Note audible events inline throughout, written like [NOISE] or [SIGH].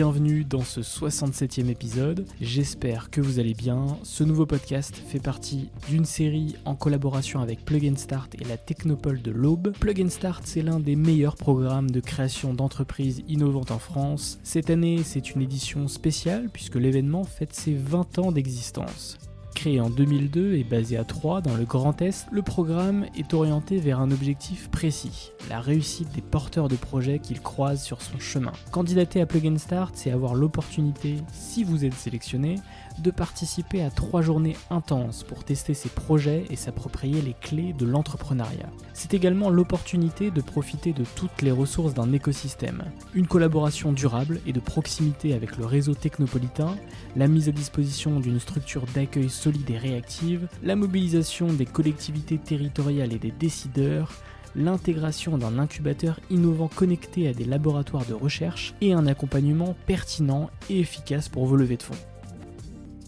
Bienvenue dans ce 67e épisode. J'espère que vous allez bien. Ce nouveau podcast fait partie d'une série en collaboration avec Plug Start et la Technopole de l'Aube. Plug Start, c'est l'un des meilleurs programmes de création d'entreprises innovantes en France. Cette année, c'est une édition spéciale puisque l'événement fête ses 20 ans d'existence. Créé en 2002 et basé à Troyes dans le Grand Est, le programme est orienté vers un objectif précis, la réussite des porteurs de projets qu'il croise sur son chemin. Candidater à Plug Start, c'est avoir l'opportunité, si vous êtes sélectionné, de participer à trois journées intenses pour tester ses projets et s'approprier les clés de l'entrepreneuriat. C'est également l'opportunité de profiter de toutes les ressources d'un écosystème, une collaboration durable et de proximité avec le réseau technopolitain, la mise à disposition d'une structure d'accueil solide et réactive, la mobilisation des collectivités territoriales et des décideurs, l'intégration d'un incubateur innovant connecté à des laboratoires de recherche et un accompagnement pertinent et efficace pour vos levées de fonds.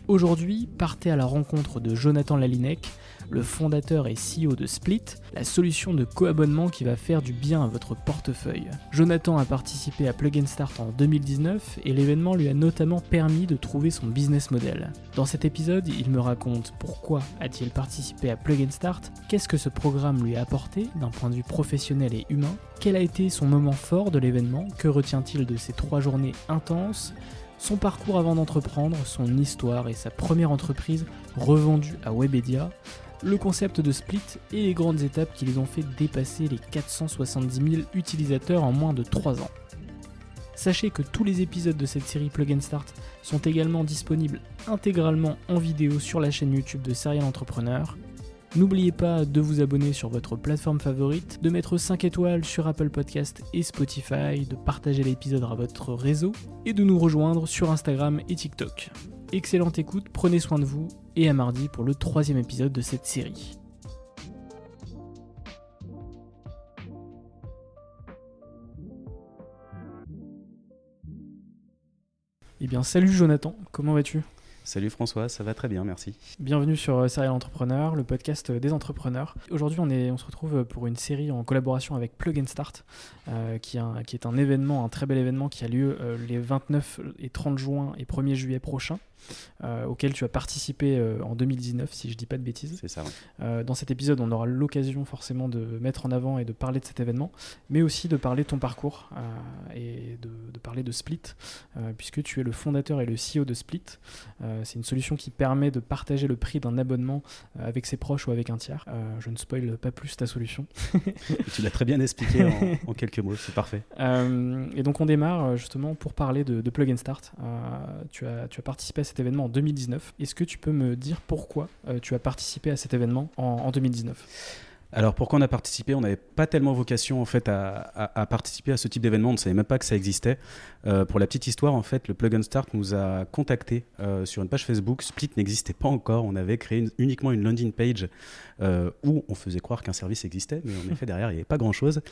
Aujourd'hui, partez à la rencontre de Jonathan Lalinec, le fondateur et CEO de Split, la solution de coabonnement qui va faire du bien à votre portefeuille. Jonathan a participé à Plug Start en 2019 et l'événement lui a notamment permis de trouver son business model. Dans cet épisode, il me raconte pourquoi a-t-il participé à Plug Start, qu'est-ce que ce programme lui a apporté d'un point de vue professionnel et humain, quel a été son moment fort de l'événement, que retient-il de ces trois journées intenses, son parcours avant d'entreprendre, son histoire et sa première entreprise revendue à Webedia, le concept de Split et les grandes étapes qui les ont fait dépasser les 470 000 utilisateurs en moins de 3 ans. Sachez que tous les épisodes de cette série Plug and Start sont également disponibles intégralement en vidéo sur la chaîne YouTube de Serial Entrepreneur N'oubliez pas de vous abonner sur votre plateforme favorite, de mettre 5 étoiles sur Apple Podcast et Spotify, de partager l'épisode à votre réseau et de nous rejoindre sur Instagram et TikTok. Excellente écoute, prenez soin de vous et à mardi pour le troisième épisode de cette série. Eh bien salut Jonathan, comment vas-tu? Salut François, ça va très bien, merci. Bienvenue sur euh, Serial Entrepreneur, le podcast euh, des entrepreneurs. Aujourd'hui, on, on se retrouve pour une série en collaboration avec Plug and Start, euh, qui, est un événement, un très bel événement qui a lieu les 29 et 30 juin et 1er juillet prochains. Euh, auquel tu as participé euh, en 2019, si je dis pas de bêtises. C'est ça. Euh, dans cet épisode, on aura l'occasion forcément de mettre en avant et de parler de cet événement, mais aussi de parler de ton parcours et de, parler de Split, puisque tu es le fondateur et le CEO de Split. c'est une solution qui permet de partager le prix d'un abonnement avec ses proches ou avec un tiers. je ne spoil pas plus ta solution. [LAUGHS] tu l'as très bien expliqué en, quelques mots, c'est parfait. et donc on démarre justement pour parler de, Plug and Start. tu, as, tu as participé à cet événement en 2019. Est-ce que tu peux me dire pourquoi euh, tu as participé à cet événement en, 2019 alors pourquoi on a participé? On n'avait pas tellement vocation en fait à, participer à ce type d'événement. On ne savait même pas que ça existait. Euh, pour la petite histoire, en fait, le Plug and Start nous a contacté euh, sur une page Facebook. Split n'existait pas encore. On avait créé uniquement une landing page où on faisait croire qu'un service existait, mais en effet derrière il n'y avait pas grand chose.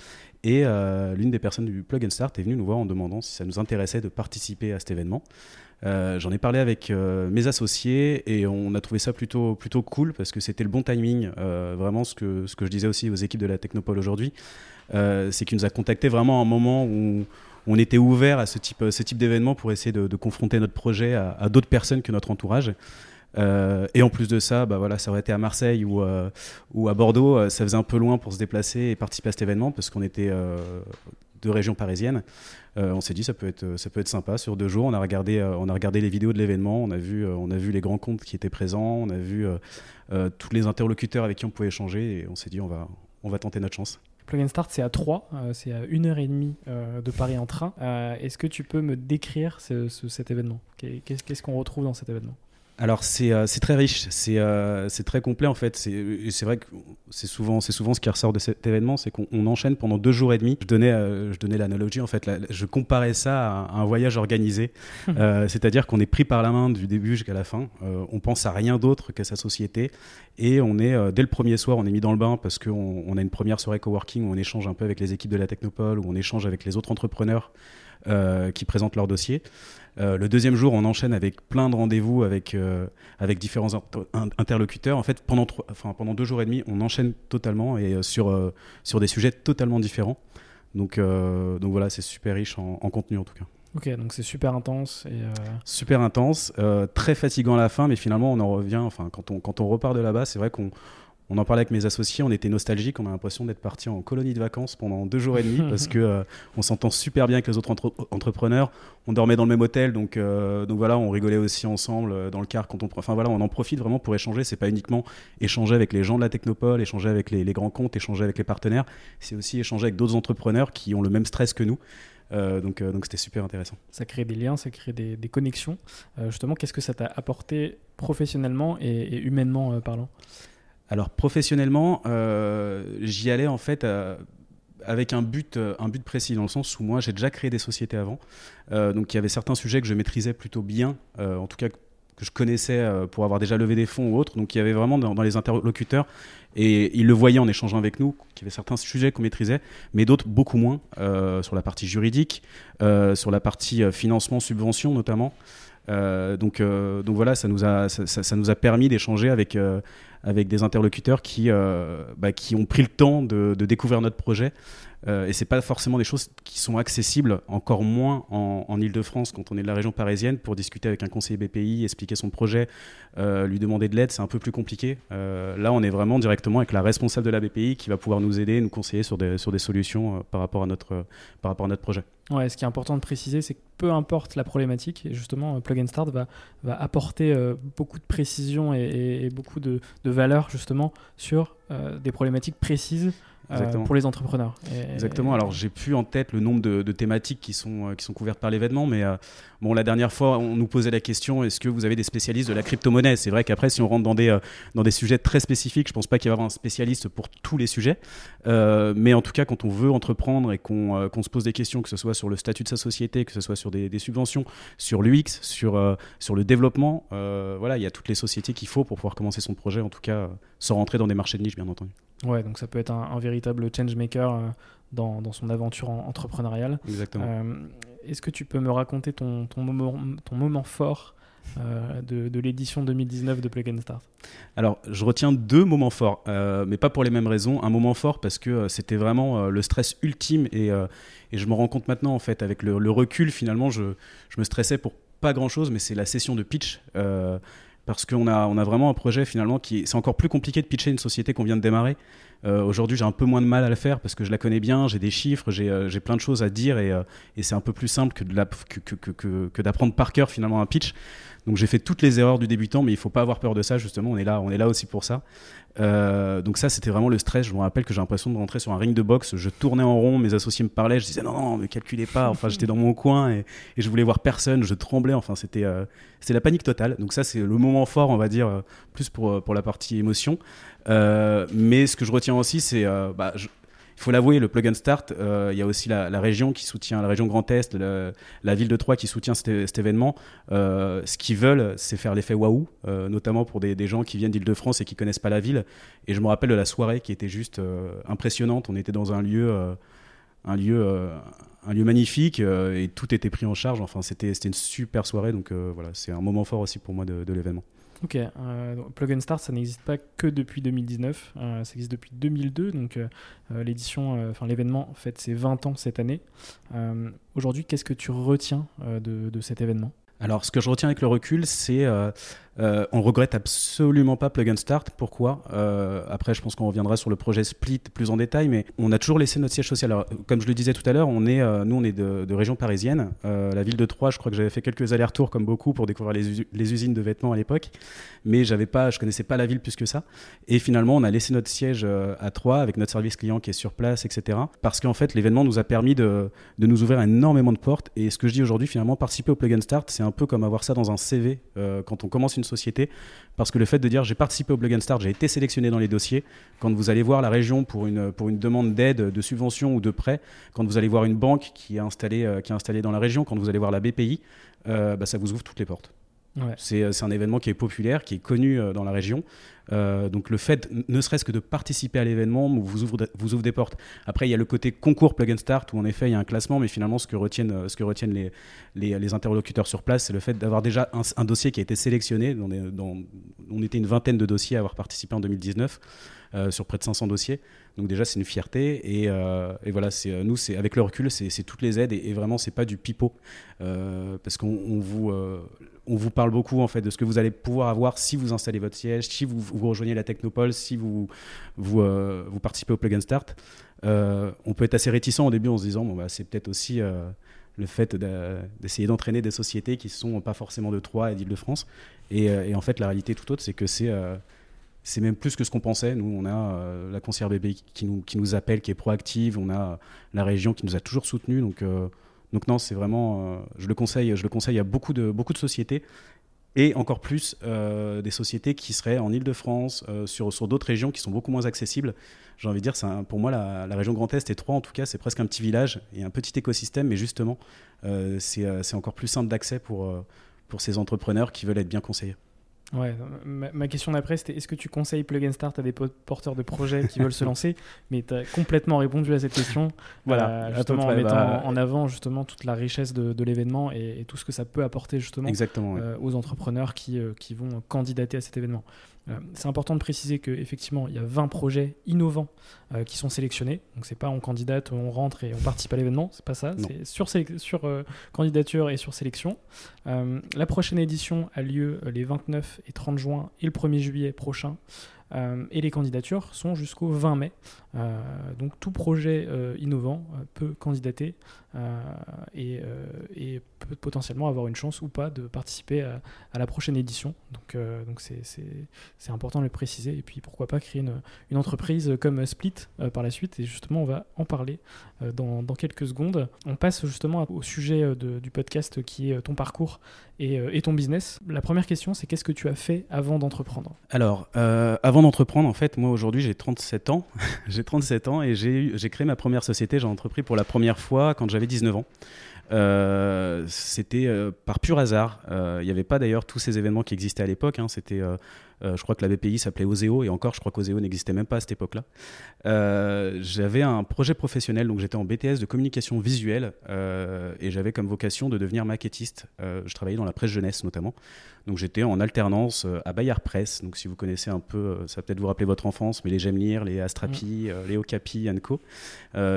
Et l'une des personnes du Plug and Start est venue nous voir en demandant si ça nous intéressait de participer à cet événement. Euh, j'en ai parlé avec euh, mes associés et on a trouvé ça plutôt, plutôt cool parce que c'était le bon timing. Euh, vraiment, ce que, ce que je disais aussi aux équipes de la Technopole aujourd'hui, c'est qu'il nous a contacté vraiment à un moment où on était ouvert à ce type, ce type d'événement pour essayer de, confronter notre projet à, d'autres personnes que notre entourage. et en plus de ça, bah voilà, ça aurait été à Marseille ou, ou à Bordeaux, ça faisait un peu loin pour se déplacer et participer à cet événement parce qu'on était de région parisienne. Euh, on s'est dit ça peut être ça peut être sympa sur deux jours. On a regardé euh, on a regardé les vidéos de l'événement, on a vu euh, on a vu les grands comptes qui étaient présents, on a vu tous les interlocuteurs avec qui on pouvait échanger et on s'est dit on va on va tenter notre chance. Plug and Start, c'est à 3, c'est à 1h30 de Paris en train. Est-ce que tu peux me décrire cet événement? Qu'est-ce qu'on retrouve dans cet événement? Alors euh, c'est très riche, euh, c'est très complet en fait. C'est vrai que c'est souvent, souvent ce qui ressort de cet événement, c'est qu'on enchaîne pendant deux jours et demi. Je donnais, euh, je donnais l'analogie en fait, je comparais ça à un, voyage organisé, c'est-à-dire qu'on est pris par la main du début jusqu'à la fin. on pense à rien d'autre qu'à sa société et on est dès le premier soir, on est mis dans le bain parce qu'on on a une première soirée coworking où on échange un peu avec les équipes de la Technopole, où on échange avec les autres entrepreneurs. qui présentent leur dossier. Euh, le deuxième jour, on enchaîne avec plein de rendez-vous avec, euh, avec différents interlocuteurs. En fait, pendant, enfin, pendant deux jours et demi, on enchaîne totalement et euh, sur, sur des sujets totalement différents. Donc, donc voilà, c'est super riche en, contenu en tout cas. Ok, donc c'est super intense. Et Super intense, très fatigant à la fin, mais finalement on en revient, enfin quand on, quand on repart de là-bas, c'est vrai qu'on on en parlait avec mes associés, on était nostalgiques, on a l'impression d'être parti en colonie de vacances pendant deux jours et demi [LAUGHS] parce que euh, on s'entend super bien avec les autres entrepreneurs. On dormait dans le même hôtel, donc euh, donc voilà, on rigolait aussi ensemble euh, dans le car quand on, enfin voilà, on en profite vraiment pour échanger. C'est pas uniquement échanger avec les gens de la Technopole, échanger avec les, grands comptes, échanger avec les partenaires. C'est aussi échanger avec d'autres entrepreneurs qui ont le même stress que nous. donc donc c'était super intéressant. Ça crée des liens, ça crée des, connexions. justement, qu'est-ce que ça t'a apporté professionnellement et humainement parlant? Alors professionnellement, euh, j'y allais en fait euh, avec un but, euh, un but précis, dans le sens où moi j'ai déjà créé des sociétés avant. donc il y avait certains sujets que je maîtrisais plutôt bien, en tout cas que je connaissais pour avoir déjà levé des fonds ou autres. Donc il y avait vraiment dans, les interlocuteurs, et ils le voyaient en échangeant avec nous, qu'il y avait certains sujets qu'on maîtrisait, mais d'autres beaucoup moins, sur la partie juridique, sur la partie financement, subvention notamment. donc, donc voilà, ça nous a, ça nous a permis d'échanger avec, avec des interlocuteurs qui, euh, bah, qui ont pris le temps de, découvrir notre projet. Euh, et c'est pas forcément des choses qui sont accessibles, encore moins en, en Ile-de-France quand on est de la région parisienne. Pour discuter avec un conseiller BPI, expliquer son projet, euh, lui demander de l'aide, c'est un peu plus compliqué. Euh, là, on est vraiment directement avec la responsable de la BPI qui va pouvoir nous aider, nous conseiller sur des, sur des solutions par, rapport à notre, par rapport à notre projet. Ouais, ce qui est important de préciser, c'est que peu importe la problématique, et justement, Plug and Start va, va apporter beaucoup de précision et, beaucoup de valeur justement sur des problématiques précises euh, pour les entrepreneurs. Exactement. Alors j'ai plus en tête le nombre de, thématiques qui sont, euh, qui sont couvertes par l'événement, mais euh, bon, la dernière fois, on nous posait la question est-ce que vous avez des spécialistes de la crypto-monnaie? C'est vrai qu'après, si on rentre dans des, dans des sujets très spécifiques, je pense pas qu'il va y avoir un spécialiste pour tous les sujets. mais en tout cas, quand on veut entreprendre et qu'on se pose des questions, que ce soit sur le statut de sa société, que ce soit sur des, subventions, sur l'UX, sur, sur le développement, voilà, il y a toutes les sociétés qu'il faut pour pouvoir commencer son projet, en tout cas, sans rentrer dans des marchés de niche, bien entendu. Ouais, donc ça peut être un, véritable change maker euh, dans, dans, son aventure entrepreneuriale. Exactement. Euh, est-ce que tu peux me raconter ton, ton, moment, ton moment fort euh, de, de l'édition 2019 de Plug and Start? Alors, je retiens deux moments forts, mais pas pour les mêmes raisons. Un moment fort parce que c'était vraiment le stress ultime et, et, je me rends compte maintenant, en fait, avec le, le recul, finalement, je, je, me stressais pour pas grand chose, mais c'est la session de pitch parce qu'on a, on a vraiment un projet finalement qui c'est encore plus compliqué de pitcher une société qu'on vient de démarrer. Euh, aujourd'hui, j'ai un peu moins de mal à le faire parce que je la connais bien, j'ai des chiffres, j'ai, euh, plein de choses à dire et, euh, et c'est un peu plus simple que, la, que, que, d'apprendre par cœur finalement un pitch. Donc j'ai fait toutes les erreurs du débutant, mais il faut pas avoir peur de ça justement. On est là, on est là aussi pour ça. Euh, donc ça, c'était vraiment le stress. Je me rappelle que j'ai l'impression de rentrer sur un ring de boxe. Je tournais en rond, mes associés me parlaient. Je disais non, non, ne calculez pas. Enfin, j'étais dans mon coin et, et, je voulais voir personne. Je tremblais. Enfin, c'était euh, la panique totale. Donc ça, c'est le moment fort, on va dire, euh, plus pour pour la partie émotion. mais ce que je retiens aussi, c'est bah, il faut l'avouer, le plug and start, il y a aussi la, région qui soutient, la région Grand Est, la ville de Troyes qui soutient cet, événement. ce qu'ils veulent, c'est faire l'effet waouh, notamment pour des, gens qui viennent d'Île-de-France et qui connaissent pas la ville. Et je me rappelle de la soirée qui était juste impressionnante. On était dans un lieu, un lieu un lieu magnifique euh, et tout était pris en charge. Enfin, c'était une super soirée. Donc euh, voilà, c'est un moment fort aussi pour moi de, l'événement. Ok, euh, Plug and Start, ça n'existe pas que depuis 2019, ça existe depuis 2002, donc l'édition, enfin l'événement fête ses 20 ans cette année. Aujourd'hui, qu'est-ce que tu retiens de, cet événement? Alors, ce que je retiens avec le recul, c'est euh, on regrette absolument pas Plug and Start. Pourquoi? Euh, Après, je pense qu'on reviendra sur le projet Split plus en détail, mais on a toujours laissé notre siège social. Comme je le disais tout à l'heure, on est, euh, nous, on est de, région parisienne. la ville de Troyes, je crois que j'avais fait quelques allers-retours comme beaucoup pour découvrir les, usines de vêtements à l'époque, mais j'avais pas, je connaissais pas la ville plus que ça. Et finalement, on a laissé notre siège à Troyes avec notre service client qui est sur place, etc. Parce qu'en fait, l'événement nous a permis de, de, nous ouvrir énormément de portes. Et ce que je dis aujourd'hui, finalement, participer au Plug and Start, c'est un peu comme avoir ça dans un CV quand on commence une société. Parce que le fait de dire j'ai participé au Blog and Start, j'ai été sélectionné dans les dossiers, quand vous allez voir la région pour une, une demande d'aide, de subvention ou de prêt, quand vous allez voir une banque qui est installée, euh, dans la région, quand vous allez voir la BPI, euh, bah, ça vous ouvre toutes les portes. Euh, c'est un événement qui est populaire, qui est connu dans la région. donc le fait, ne serait-ce que de participer à l'événement, vous ouvre, vous ouvre des portes. Après, il y a le côté concours Plug and Start, où en effet, il y a un classement, mais finalement, ce que retiennent, ce que retiennent les, les, interlocuteurs sur place, c'est le fait d'avoir déjà un, dossier qui a été sélectionné. on était une vingtaine de dossiers à avoir participé en 2019. Euh, sur près de 500 dossiers. Donc déjà, c'est une fierté. Et, euh, voilà, c'est euh, nous, c'est avec le recul, c'est toutes les aides et, et vraiment, c'est pas du pipeau parce qu'on vous on vous parle beaucoup en fait de ce que vous allez pouvoir avoir si vous installez votre siège, si vous, vous rejoignez la Technopole, si vous vous, vous participez au Plug and Start. on peut être assez réticent au début en se disant bon bah c'est peut-être aussi le fait d'essayer d'entraîner des sociétés qui sont pas forcément de Troyes et d'Île-de-France. Et, en fait, la réalité tout autre, c'est que c'est c'est même plus que ce qu'on pensait. Nous, on a euh, la concierge bébé qui nous, qui nous appelle, qui est proactive. On a la région qui nous a toujours soutenus. Donc, euh, donc non, c'est vraiment, euh, je le conseille, je le conseille à beaucoup de, sociétés et encore plus des sociétés qui seraient en Ile-de-France, sur, sur d'autres régions qui sont beaucoup moins accessibles. J'ai envie de dire, pour moi, la, région Grand Est et Troyes, en tout cas, c'est presque un petit village et un petit écosystème, mais justement, c'est encore plus simple d'accès pour ces entrepreneurs qui veulent être bien conseillés. Ouais, ma, question d'après, c'était est-ce que tu conseilles Plug and Start à des porteurs de projets qui veulent se [LAUGHS] lancer? Mais tu as complètement répondu à cette question. Voilà, euh, justement en mettant bah, en avant justement toute la richesse de, l'événement et, tout ce que ça peut apporter justement euh, aux entrepreneurs qui, euh, qui vont candidater à cet événement. Euh, c'est important de préciser qu'effectivement, il y a 20 projets innovants euh, qui sont sélectionnés. Donc, c'est pas on candidate, on rentre et on participe à l'événement. C'est pas ça. C'est sur, sur euh, candidature et sur sélection. la prochaine édition a lieu les 29 et 30 juin et le 1er juillet prochain. Et les candidatures sont jusqu'au 20 mai. donc tout projet innovant peut candidater et, peut potentiellement avoir une chance ou pas de participer à, la prochaine édition. Donc c'est important de le préciser. Et puis pourquoi pas créer une, entreprise comme Split par la suite. Et justement on va en parler dans, dans, quelques secondes. On passe justement au sujet du podcast qui est ton parcours et, et ton business. La première question c'est qu'est-ce que tu as fait avant d'entreprendre? Alors avant d'entreprendre en fait moi aujourd'hui j'ai 37 ans. [LAUGHS] j'ai 37 ans et j'ai créé ma première société. J'ai entrepris pour la première fois quand j'avais 19 ans. Euh, c'était euh, par pur hasard. Euh, il n'y avait pas d'ailleurs tous ces événements qui existaient à l'époque. Hein. C'était, je crois que la BPI s'appelait Oseo et encore, je crois qu'Oseo n'existait même pas à cette époque-là. j'avais un projet professionnel, donc j'étais en BTS de communication visuelle et j'avais comme vocation de devenir maquettiste. je travaillais dans la presse jeunesse notamment. Donc j'étais en alternance à Bayard Presse. Donc si vous connaissez un peu, ça va peut-être vous rappeler votre enfance, mais les lire, les Astrapi, mm. les Okapi, Co.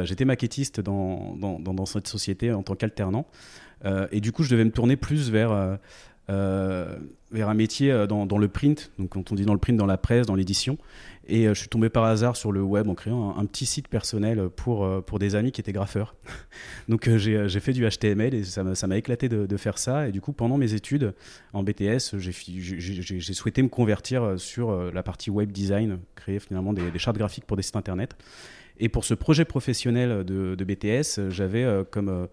j'étais maquettiste dans, dans, dans, cette société en tant qu'alternant euh, et du coup, je devais me tourner plus vers, euh, euh, vers un métier dans, le print, donc quand on dit dans le print, dans la presse, dans l'édition. Et je suis tombé par hasard sur le web en créant un, petit site personnel pour, pour des amis qui étaient graffeurs. [LAUGHS] donc j'ai fait du HTML et ça m'a éclaté de, faire ça. Et du coup, pendant mes études en BTS, j'ai souhaité me convertir sur la partie web design, créer finalement des, des chartes graphiques pour des sites internet. Et pour ce projet professionnel de, BTS, j'avais comme euh,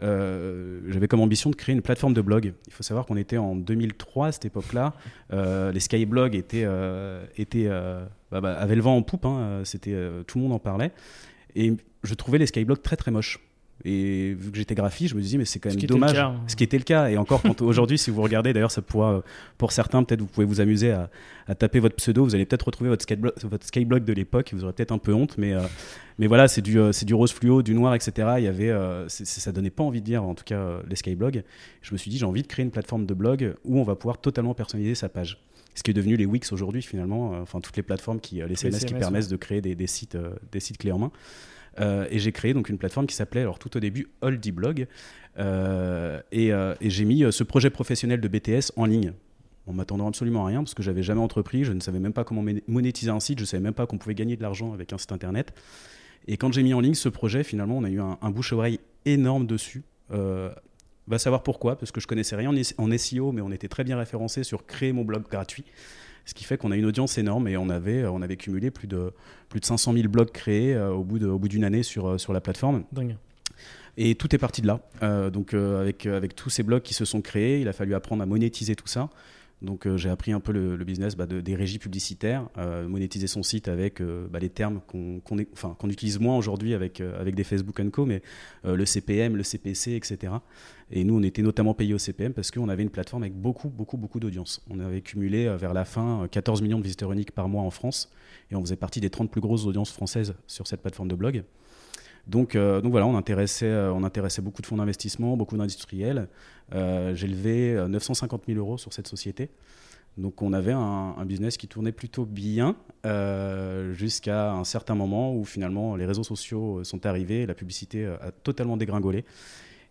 j'avais comme ambition de créer une plateforme de blog. Il faut savoir qu'on était en 2003 à cette époque-là. Euh, les skyblogs étaient, euh, bah, bah, avaient le vent en poupe. Hein. C'était, tout le monde en parlait. Et je trouvais les skyblogs très très moches. Et vu que j'étais graphiste, je me disais, mais c'est quand même dommage. Hein. Ce qui était le cas. Et encore, [LAUGHS] aujourd'hui, si vous regardez, d'ailleurs, ça pourra, pour certains, peut-être vous pouvez vous amuser à, taper votre pseudo. Vous allez peut-être retrouver votre skyblock, votre skyblock de l'époque. Vous aurez peut-être un peu honte, mais, euh, mais voilà, c'est du, euh, c'est du rose fluo, du noir, etc. Il y avait, euh, ça donnait pas envie de lire, en tout cas, les skyblogs. Je me suis dit, j'ai envie de créer une plateforme de blog où on va pouvoir totalement personnaliser sa page ce qui est devenu les Wix aujourd'hui finalement, enfin toutes les plateformes qui, les CMS, qui permettent de créer des, des sites, des sites clés en main. Euh, et j'ai créé donc une plateforme qui s'appelait, alors tout au début, Oldie Blog. Euh, euh, et, j'ai mis ce projet professionnel de BTS en ligne en m'attendant absolument à rien parce que j'avais jamais entrepris, je ne savais même pas comment monétiser un site, je savais même pas qu'on pouvait gagner de l'argent avec un site internet. Et quand j'ai mis en ligne ce projet, finalement, on a eu un, bouche-oreille énorme dessus. va savoir pourquoi, parce que je connaissais rien en SEO, mais on était très bien référencé sur créer mon blog gratuit. Ce qui fait qu'on a une audience énorme et on avait, on avait cumulé plus de, plus de 500 000 blogs créés euh, au bout d'une année sur, euh, sur la plateforme. Et tout est parti de là. Euh, donc avec, avec tous ces blogs qui se sont créés, il a fallu apprendre à monétiser tout ça. Donc euh, j'ai appris un peu le, business bah, des régies publicitaires, euh, monétiser son site avec euh, bah, les termes qu'on utilise moins aujourd'hui avec, avec des Facebook Co, mais le CPM, le CPC, etc. Et nous, on était notamment payés au CPM parce qu'on avait une plateforme avec beaucoup, beaucoup, beaucoup d'audience. On avait cumulé vers la fin 14 millions de visiteurs uniques par mois en France et on faisait partie des 30 plus grosses audiences françaises sur cette plateforme de blog. Donc, euh, donc voilà, on intéressait, euh, on intéressait beaucoup de fonds d'investissement, beaucoup d'industriels. Euh, j'ai levé 950 000 euros sur cette société. Donc on avait un, business qui tournait plutôt bien jusqu'à un certain moment où finalement les réseaux sociaux sont arrivés, la publicité a totalement dégringolé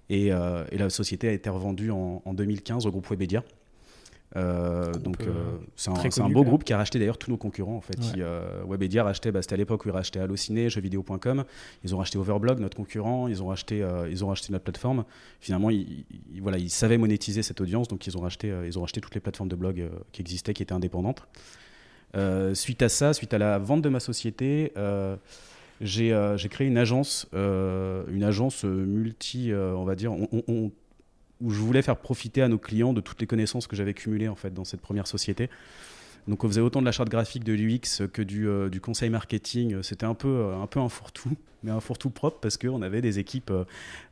et, la société a été revendue en, en 2015 au groupe Webedia. Euh, donc euh, c'est un, beau groupe qui a racheté d'ailleurs tous nos concurrents en fait. Euh, Webedia rachetait, bah, c'était à l'époque où ils rachetaient Allociné, jeuxvideo.com. Ils ont racheté Overblog, notre concurrent. Ils ont racheté, ils ont racheté notre plateforme. Finalement, ils, voilà, ils savaient monétiser cette audience, donc ils ont racheté, ils ont racheté toutes les plateformes de blog qui existaient, qui étaient indépendantes. suite à ça, suite à la vente de ma société, j'ai créé une agence, une agence multi, on va dire, on où je voulais faire profiter à nos clients de toutes les connaissances que j'avais cumulées en fait dans cette première société. Donc on faisait autant de la charte graphique de l'UX que du, euh, du, conseil marketing. C'était un peu, euh, un peu un fourre-tout, mais un fourre-tout propre parce qu'on avait des équipes,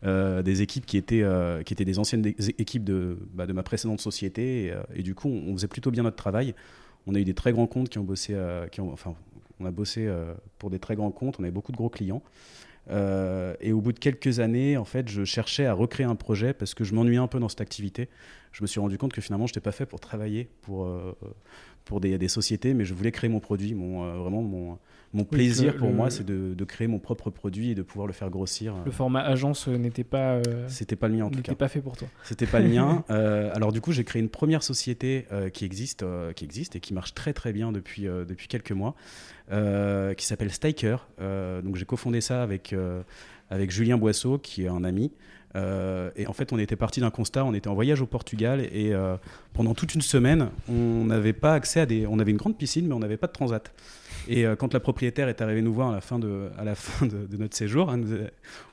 euh, des équipes qui, étaient, qui étaient des anciennes équipes de, bah, de ma précédente société. Et, du coup, on, faisait plutôt bien notre travail. On a eu des très grands comptes qui ont bossé, qui ont, enfin, on a bossé pour des très grands comptes. On avait beaucoup de gros clients. Euh, et au bout de quelques années, en fait, je cherchais à recréer un projet parce que je m'ennuyais un peu dans cette activité. Je me suis rendu compte que finalement, je n'étais pas fait pour travailler pour, euh, pour des, des, sociétés, mais je voulais créer mon produit. Mon, euh, vraiment, mon, mon plaisir pour moi, c'est de, de, créer mon propre produit et de pouvoir le faire grossir. Le format agence n'était pas. C'était pas le mien en tout cas. N'était pas fait pour toi. C'était pas le mien. [LAUGHS] alors du coup, j'ai créé une première société qui existe, qui existe et qui marche très très bien depuis depuis quelques mois. Euh, qui s'appelle Stiker. Euh, donc j'ai cofondé ça avec, euh, avec Julien Boisseau, qui est un ami. et en fait, on était parti d'un constat. On était en voyage au Portugal et pendant toute une semaine, on n'avait pas accès à des. On avait une grande piscine, mais on n'avait pas de transat. Et quand la propriétaire est arrivée nous voir à la fin de, à la [LAUGHS] fin de, notre séjour,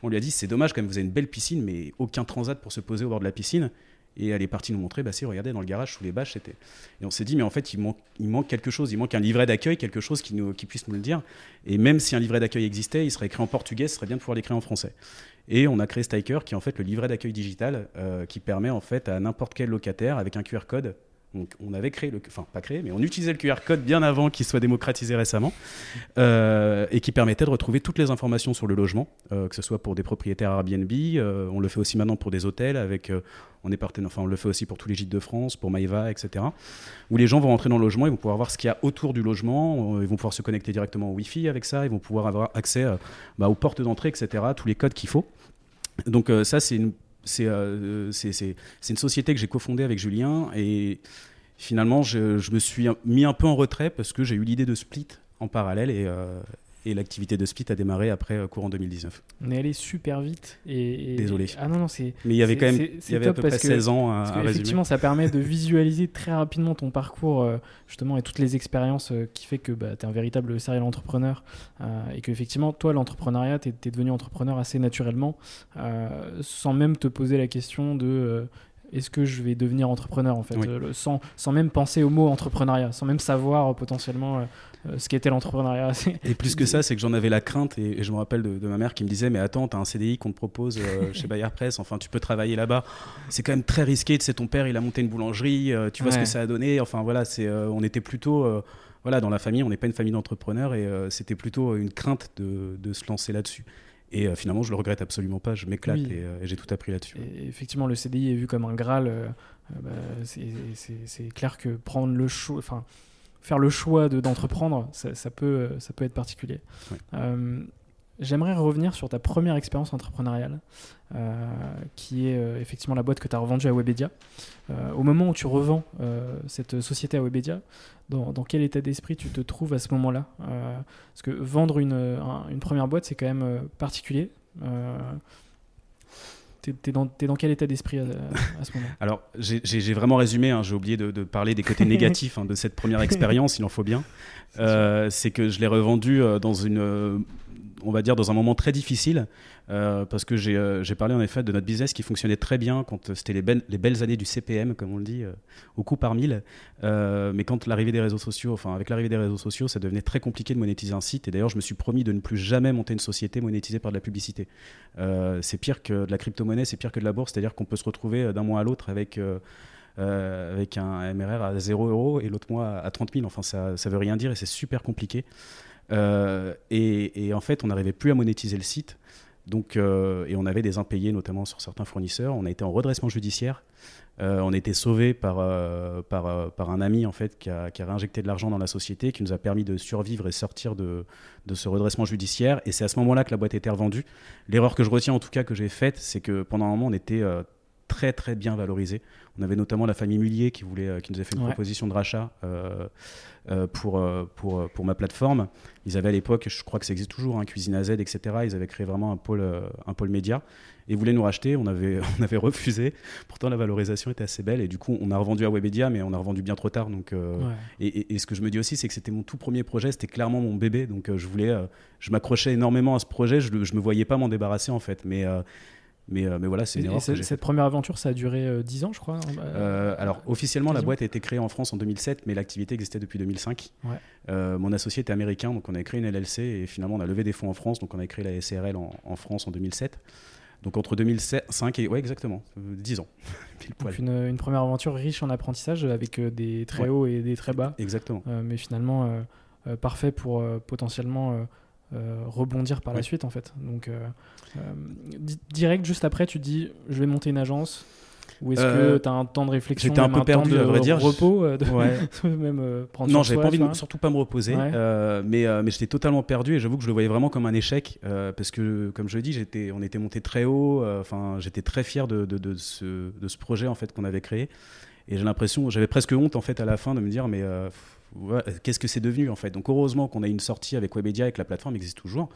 on lui a dit c'est dommage quand même, vous avez une belle piscine, mais aucun transat pour se poser au bord de la piscine. Et elle est partie nous montrer, bah si, regardez, dans le garage, sous les bâches, c'était. Et on s'est dit, mais en fait, il manque, quelque chose, il manque un livret d'accueil, quelque chose qui puisse nous le dire. Et même si un livret d'accueil existait, il serait écrit en portugais, ce serait bien de pouvoir l'écrire en français. Et on a créé Stiker, qui est en fait le livret d'accueil digital, euh, qui permet en fait à n'importe quel locataire, avec un QR code, donc, on avait créé le, enfin pas créé, mais on utilisait le QR code bien avant qu'il soit démocratisé récemment, euh, et qui permettait de retrouver toutes les informations sur le logement, euh, que ce soit pour des propriétaires Airbnb, euh, on le fait aussi maintenant pour des hôtels, avec, on est enfin on le fait aussi pour tous les gîtes de France, pour Maïva, etc. Où les gens vont rentrer dans le logement, ils vont pouvoir voir ce qu'il y a autour du logement, ils vont pouvoir se connecter directement au Wi-Fi avec ça, ils vont pouvoir avoir accès bah, aux portes d'entrée, etc. Tous les codes qu'il faut. Donc ça c'est une c'est une société que j'ai cofondée avec Julien et finalement je, me suis mis un peu en retrait parce que j'ai eu l'idée de split en parallèle et, euh, et l'activité de Split a démarré après euh, courant 2019. On est allé super vite. Et, Désolé. Ah non, non, c'est. Mais il y avait quand même il y avait à peu près parce que- 16 ans à, Parce que effectivement, ça permet de visualiser très rapidement ton parcours, euh, justement, et toutes les expériences euh, qui fait que bah, tu es un véritable serial entrepreneur. euh, et que, effectivement, toi, l'entrepreneuriat, tu es, devenu entrepreneur assez naturellement, sans même te poser la question de. Est-ce que je vais devenir entrepreneur en fait, Oui. euh, sans, sans même penser au mot entrepreneuriat, sans même savoir euh, potentiellement euh, ce qu'était l'entrepreneuriat. [LAUGHS] Et plus que ça, c'est que j'en avais la crainte, et, et je me rappelle de, de ma mère qui me disait Mais attends, t'as un CDI qu'on te propose [LAUGHS] chez Bayer Press, enfin, tu peux travailler là-bas. C'est quand même très risqué, tu sais, ton père, il a monté une boulangerie, tu vois ce que ça a donné. Enfin, voilà, c'est, on était plutôt. voilà, dans la famille, on n'est pas une famille d'entrepreneurs, et c'était plutôt une crainte de, de se lancer là-dessus. Et euh, finalement, je le regrette absolument pas, je m'éclate, Oui. et, euh, et j'ai tout appris là-dessus. Effectivement, le CDI est vu comme un Graal. euh, bah, c'est- clair que prendre le choix, enfin, faire le choix de- d'entreprendre, ça, ça peut, ça peut être particulier. J'aimerais revenir sur ta première expérience entrepreneuriale, qui est euh, effectivement la boîte que tu as revendue à Webedia. Euh, au moment où tu revends euh, cette société à Webedia, dans, dans quel état d'esprit tu te trouves à ce moment-là? Euh, Parce que vendre une, un- une première boîte, c'est quand même euh, particulier. Euh, T'es dans, quel état d'esprit à, à ce moment [LAUGHS] Alors, j'ai- vraiment résumé, hein, j'ai oublié de, de parler des côtés négatifs hein, de cette première [LAUGHS] expérience, il en faut bien. Euh, C'est que je l'ai revendu euh, dans une, euh, on va dire, dans un moment très difficile, euh, parce que j'ai euh, j'ai parlé en effet de notre business qui fonctionnait très bien quand euh, c'était les, belles- les belles années du CPM, comme on le dit, au coup par mille. Mais quand l'arrivée des réseaux sociaux, enfin avec l'arrivée des réseaux sociaux, ça devenait très compliqué de monétiser un site. Et d'ailleurs, je me suis promis de ne plus jamais monter une société monétisée par de la publicité. C'est pire que de la crypto-monnaie, c'est pire que de la bourse, c'est-à-dire qu'on peut se retrouver d'un mois à l'autre avec, avec un MRR à 0 euros et l'autre mois à 30 000. Enfin, ça, ça veut rien dire et c'est super compliqué. Euh, et, en fait, on n'arrivait plus à monétiser le site. Donc, euh, et on avait des impayés, notamment sur certains fournisseurs. On a été en redressement judiciaire. Euh, on été sauvé par, par, par un ami en fait, qui, a, qui a réinjecté de l'argent dans la société, qui nous a permis de survivre et sortir de, de ce redressement judiciaire. Et c'est à ce moment-là que la boîte a été revendue. L'erreur que je retiens en tout cas que j'ai faite, c'est que pendant un moment, on était très très bien valorisé. On avait notamment la famille Mullier qui, voulait, euh, qui nous a fait une Ouais. proposition de rachat euh, euh, pour, pour, pour ma plateforme. Ils avaient à l'époque, je crois que ça existe toujours, hein, Cuisine à Z, etc. Ils avaient créé vraiment un pôle, un pôle média et voulaient nous racheter. On avait, [LAUGHS] on avait refusé. Pourtant, la valorisation était assez belle et du coup, on a revendu à Webedia, mais on a revendu bien trop tard. Donc, euh, Ouais. et, et- et ce que je me dis aussi, c'est que c'était mon tout premier projet, c'était clairement mon bébé. Donc je voulais, je m'accrochais énormément à ce projet. Je, je me voyais pas m'en débarrasser en fait. Mais, mais, euh, mais voilà, c'est une erreur cette, première aventure, ça a duré euh, 10 ans, je crois. hein, euh, alors officiellement, la boîte a été créée en France en 2007, mais l'activité existait depuis 2005. Ouais. Euh, mon associé était américain, donc on a créé une LLC et finalement on a levé des fonds en France, donc on a créé la SRL en, en France en 2007. Donc entre 2005 et ouais exactement, euh, 10 ans. [LAUGHS] Donc une, une première aventure riche en apprentissage avec euh, des très hauts et des très bas, Exactement. euh, mais finalement euh, euh, parfait pour euh, potentiellement euh, rebondir par la suite en fait. Donc euh, euh, di- direct juste après tu dis je vais monter une agence ou est-ce que tu as un temps de réflexion, j'étais un peu perdu, temps de à vrai dire. repos, de Ouais. [LAUGHS] même prendre Non, j'avais pas envie de surtout pas me reposer, Ouais. mais, mais j'étais totalement perdu et j'avoue que je le voyais vraiment comme un échec parce que, comme je le dis, j'étais, on était monté très haut. Enfin, j'étais très fier de, de, de ce, de ce projet en fait qu'on avait créé et j'ai l'impression, j'avais presque honte en fait à la fin de me dire mais ouais, qu'est-ce que c'est devenu en fait? Donc heureusement qu'on a une sortie avec Webedia et que la plateforme existe toujours.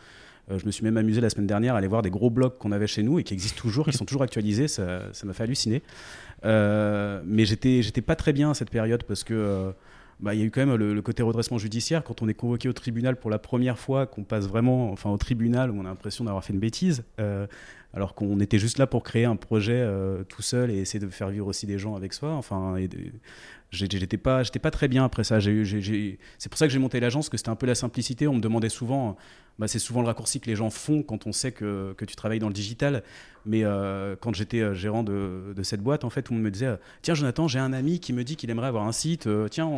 Euh, je me suis même amusé la semaine dernière à aller voir des gros blogs qu'on avait chez nous et qui existent toujours, qui sont toujours actualisés. Ça, m'a fait halluciner. Euh, mais j'étais, pas très bien à cette période parce que euh, bah, y a eu quand même le, côté redressement judiciaire quand on est convoqué au tribunal pour la première fois, qu'on passe vraiment, enfin au tribunal où on a l'impression d'avoir fait une bêtise, euh, alors qu'on était juste là pour créer un projet euh, tout seul et essayer de faire vivre aussi des gens avec soi. Enfin, j'étais pas, j'étais pas très bien après ça. C'est pour ça que j'ai monté l'agence, que c'était un peu la simplicité. On me demandait souvent, bah, c'est souvent le raccourci que les gens font quand on sait que, que tu travailles dans le digital. Mais euh, quand j'étais euh, gérant de, cette boîte, en fait, tout le monde me disait Tiens, Jonathan, j'ai un ami qui me dit qu'il aimerait avoir un site. Tiens,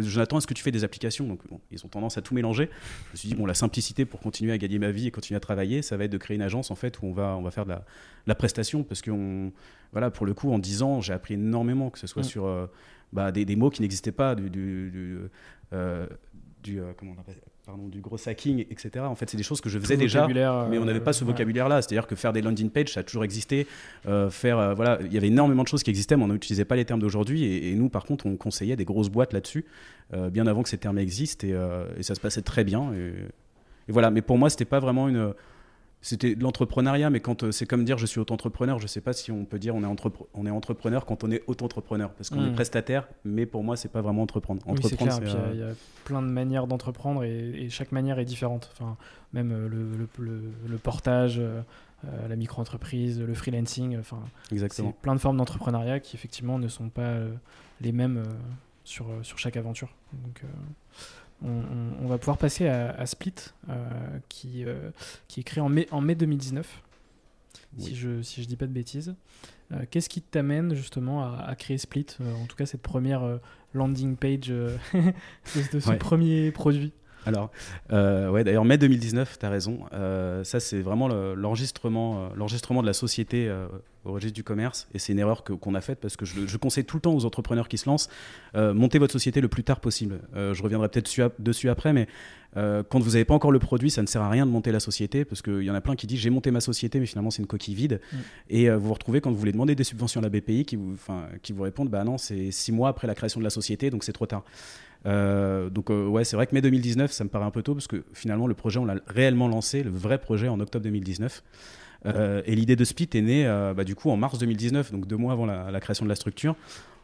Jonathan, est-ce que tu fais des applications? Donc, ils ont tendance à tout mélanger. Je me suis dit Bon, la simplicité pour continuer à gagner ma vie et continuer à travailler, ça va être de créer une agence en fait où on va, on va faire de la, de la prestation. Parce que, on, voilà, pour le coup, en 10 ans, j'ai appris énormément, que ce soit Mm. sur euh, bah, des, des mots qui n'existaient pas, du. du, du, euh, du, euh, comment on appelle Pardon, du gros hacking, etc. En fait, c'est des choses que je faisais déjà, mais on n'avait pas ce vocabulaire-là. C'est-à-dire que faire des landing pages, ça a toujours existé. Euh, faire, euh, voilà, il y avait énormément de choses qui existaient, mais on n'utilisait pas les termes d'aujourd'hui. Et, et nous, par contre, on conseillait des grosses boîtes là-dessus, euh, bien avant que ces termes existent, et, et ça se passait très bien. Et, voilà. Mais pour moi, c'était pas vraiment une c'était de l'entrepreneuriat, mais quand c'est comme dire je suis auto-entrepreneur, je sais pas si on peut dire on est, on est entrepreneur quand on est auto-entrepreneur, parce qu'on est hmm. prestataire, mais pour moi, c'est pas vraiment entreprendre. entreprendre oui, clair. Il y, a plein de manières d'entreprendre et, chaque manière est différente. Enfin, même le, le, le, portage, la micro-entreprise, le freelancing, enfin, Exactement. plein de formes d'entrepreneuriat qui effectivement ne sont pas les mêmes sur, sur chaque aventure. Donc, on, va pouvoir passer à, Split, euh, qui, euh, qui est créé en mai, en mai 2019, si je si je dis pas de bêtises. Euh, qu'est-ce qui t'amène justement à, créer Split, en tout cas cette première landing page [LAUGHS] de, ce premier produit? Alors, euh, ouais, d'ailleurs, mai 2019, tu as raison. Euh, ça, c'est vraiment l'enregistrement le, l'enregistrement de la société euh, au registre du commerce. Et c'est une erreur qu'on a faite parce que je, je, conseille tout le temps aux entrepreneurs qui se lancent montez votre société le plus tard possible. je reviendrai peut-être dessus, dessus, après, mais quand vous n'avez pas encore le produit, ça ne sert à rien de monter la société parce qu'il y en a plein qui disent j'ai monté ma société, mais finalement, c'est une coquille vide. Mm. Et vous vous retrouvez quand vous voulez demander des subventions à la BPI qui vous, qui vous répondent bah non, c'est six mois après la création de la société, donc c'est trop tard. Euh, donc euh, ouais, c'est vrai que mai 2019, ça me paraît un peu tôt parce que finalement le projet, on l'a réellement lancé, le vrai projet en octobre 2019. Euh, et l'idée de Split est née bah, du coup en mars 2019, donc deux mois avant la, création de la structure,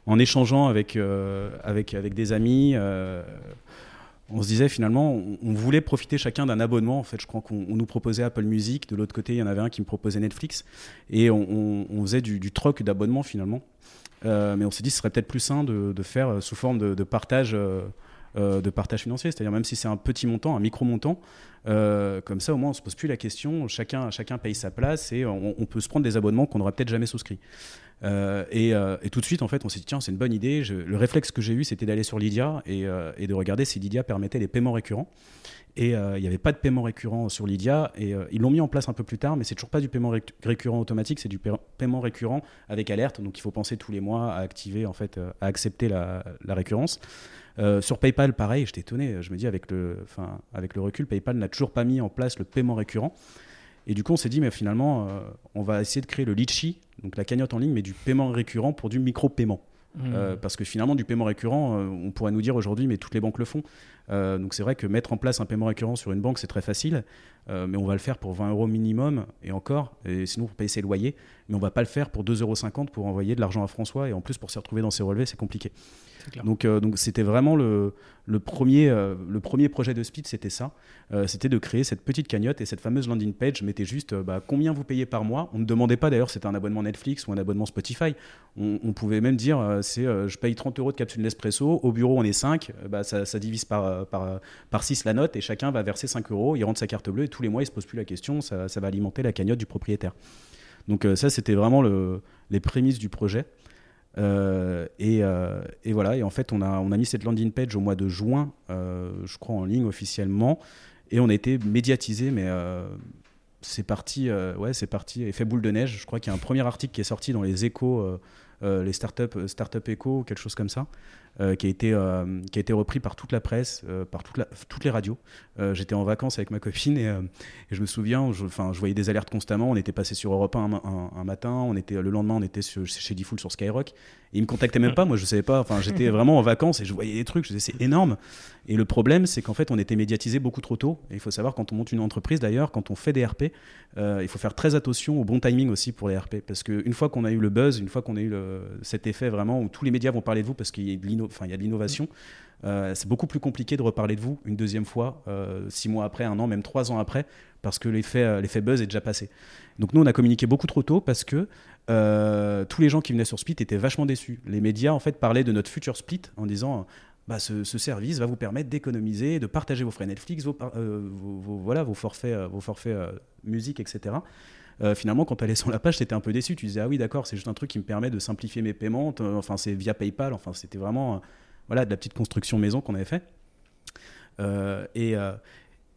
en échangeant avec, avec, avec des amis. on se disait finalement, on, voulait profiter chacun d'un abonnement. En fait, je crois qu'on nous proposait Apple Music, de l'autre côté, il y en avait un qui me proposait Netflix, et on, faisait du, troc d'abonnement finalement. Euh, mais on s'est dit ce serait peut-être plus sain de, faire euh, sous forme de, partage. Euh, de partage financier, c'est-à-dire même si c'est un petit montant, un micro montant, comme ça au moins on se pose plus la question, chacun, chacun paye sa place et on, peut se prendre des abonnements qu'on n'aurait peut-être jamais souscrits. Et, tout de suite en fait on s'est dit tiens c'est une bonne idée. le réflexe que j'ai eu c'était d'aller sur Lydia et, et, de regarder si Lydia permettait les paiements récurrents. Et euh, il n'y avait pas de paiement récurrent sur Lydia. Et euh, ils l'ont mis en place un peu plus tard, mais c'est toujours pas du paiement récurrent automatique, c'est du paiement récurrent avec alerte. Donc il faut penser tous les mois à activer, en fait, euh, à accepter la, récurrence. sur PayPal, pareil, j'étais étonné. Je me dis, avec le, avec le recul, PayPal n'a toujours pas mis en place le paiement récurrent. Et du coup, on s'est dit, mais finalement, on va essayer de créer le Litchi, donc la cagnotte en ligne, mais du paiement récurrent pour du micro-paiement. Mmh. parce que finalement, du paiement récurrent, on pourrait nous dire aujourd'hui, mais toutes les banques le font. Euh, donc c'est vrai que mettre en place un paiement récurrent sur une banque, c'est très facile, euh, mais on va le faire pour 20 euros minimum, et encore, et sinon pour payer ses loyers, mais on va pas le faire pour 2,50 euros pour envoyer de l'argent à François, et en plus pour s'y retrouver dans ses relevés, c'est compliqué. Donc euh, donc c'était vraiment le, le premier, le premier projet de Speed, c'était ça, c'était de créer cette petite cagnotte et cette fameuse landing page. Je mettais juste bah, combien vous payez par mois. On ne demandait pas d'ailleurs c'était un abonnement Netflix ou un abonnement Spotify. On, pouvait même dire c'est je paye 30 euros de capsule Nespresso, au bureau on est 5, bah, ça, ça divise par par, par 6 la note et chacun va verser 5 euros, il rentre sa carte bleue et tous les mois il se pose plus la question, ça, va alimenter la cagnotte du propriétaire. Donc euh, ça c'était vraiment le, les prémices du projet. Euh, euh, et, voilà, et en fait on a, mis cette landing page au mois de juin, je crois en ligne officiellement, et on a été médiatisé, mais c'est parti, ouais, c'est parti, effet boule de neige. Je crois qu'il y a un premier article qui est sorti dans les échos, les startups, startup échos, quelque chose comme ça. Euh, qui, a été, euh, qui a été repris par toute la presse, euh, par toute la, toutes les radios. J'étais en vacances avec ma copine et, je me souviens, je, je voyais des alertes constamment. On était passé sur Europe 1 un, matin, on était, le lendemain on était chez Diffoul sur Skyrock. Et ils me contactaient même pas, moi je savais pas. Enfin, j'étais vraiment en vacances et je voyais des trucs. Je disais c'est énorme. Et le problème, c'est qu'en fait, on était médiatisé beaucoup trop tôt. Et il faut savoir quand on monte une entreprise, d'ailleurs, quand on fait des RP, il faut faire très attention au bon timing aussi pour les RP, parce qu'une fois qu'on a eu le buzz, une fois qu'on a eu cet effet vraiment où tous les médias vont parler de vous parce qu'il y a de l'innovation. Euh, c'est beaucoup plus compliqué de reparler de vous une deuxième fois, euh, six mois après, un an, même trois ans après, parce que euh, l'effet buzz est déjà passé. Donc nous, on a communiqué beaucoup trop tôt parce que tous les gens qui venaient sur Split étaient vachement déçus. Les médias, en fait, parlaient de notre futur Split en disant... Bah, ce, service va vous permettre d'économiser, de partager vos frais Netflix, vos, voilà, vos forfaits, vos forfaits musique, etc. finalement, quand tu allais sur la page, c'était un peu déçu. Tu disais, ah oui, d'accord, c'est juste un truc qui me permet de simplifier mes paiements. Enfin, c'est via PayPal. Enfin, c'était vraiment voilà, de la petite construction maison qu'on avait fait. Euh, et, euh,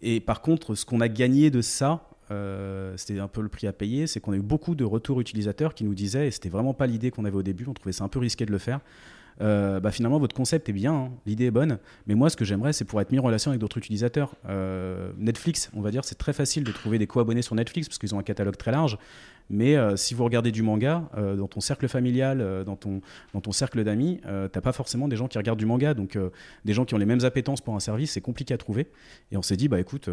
et, par contre, ce qu'on a gagné de ça, euh, c'était un peu le prix à payer, c'est qu'on a eu beaucoup de retours utilisateurs qui nous disaient, et c'était vraiment pas l'idée qu'on avait au début, on trouvait ça un peu risqué de le faire. Bah finalement votre concept est bien, hein, l'idée est bonne, mais moi ce que j'aimerais c'est pour être mis en relation avec d'autres utilisateurs. Netflix, on va dire, c'est très facile de trouver des co-abonnés sur Netflix parce qu'ils ont un catalogue très large, mais euh, si vous regardez du manga, euh, dans ton cercle familial, euh, dans, ton, dans ton cercle d'amis, t'as pas forcément des gens qui regardent du manga. Donc des gens qui ont les mêmes appétences pour un service, c'est compliqué à trouver. Et on s'est dit, bah écoute,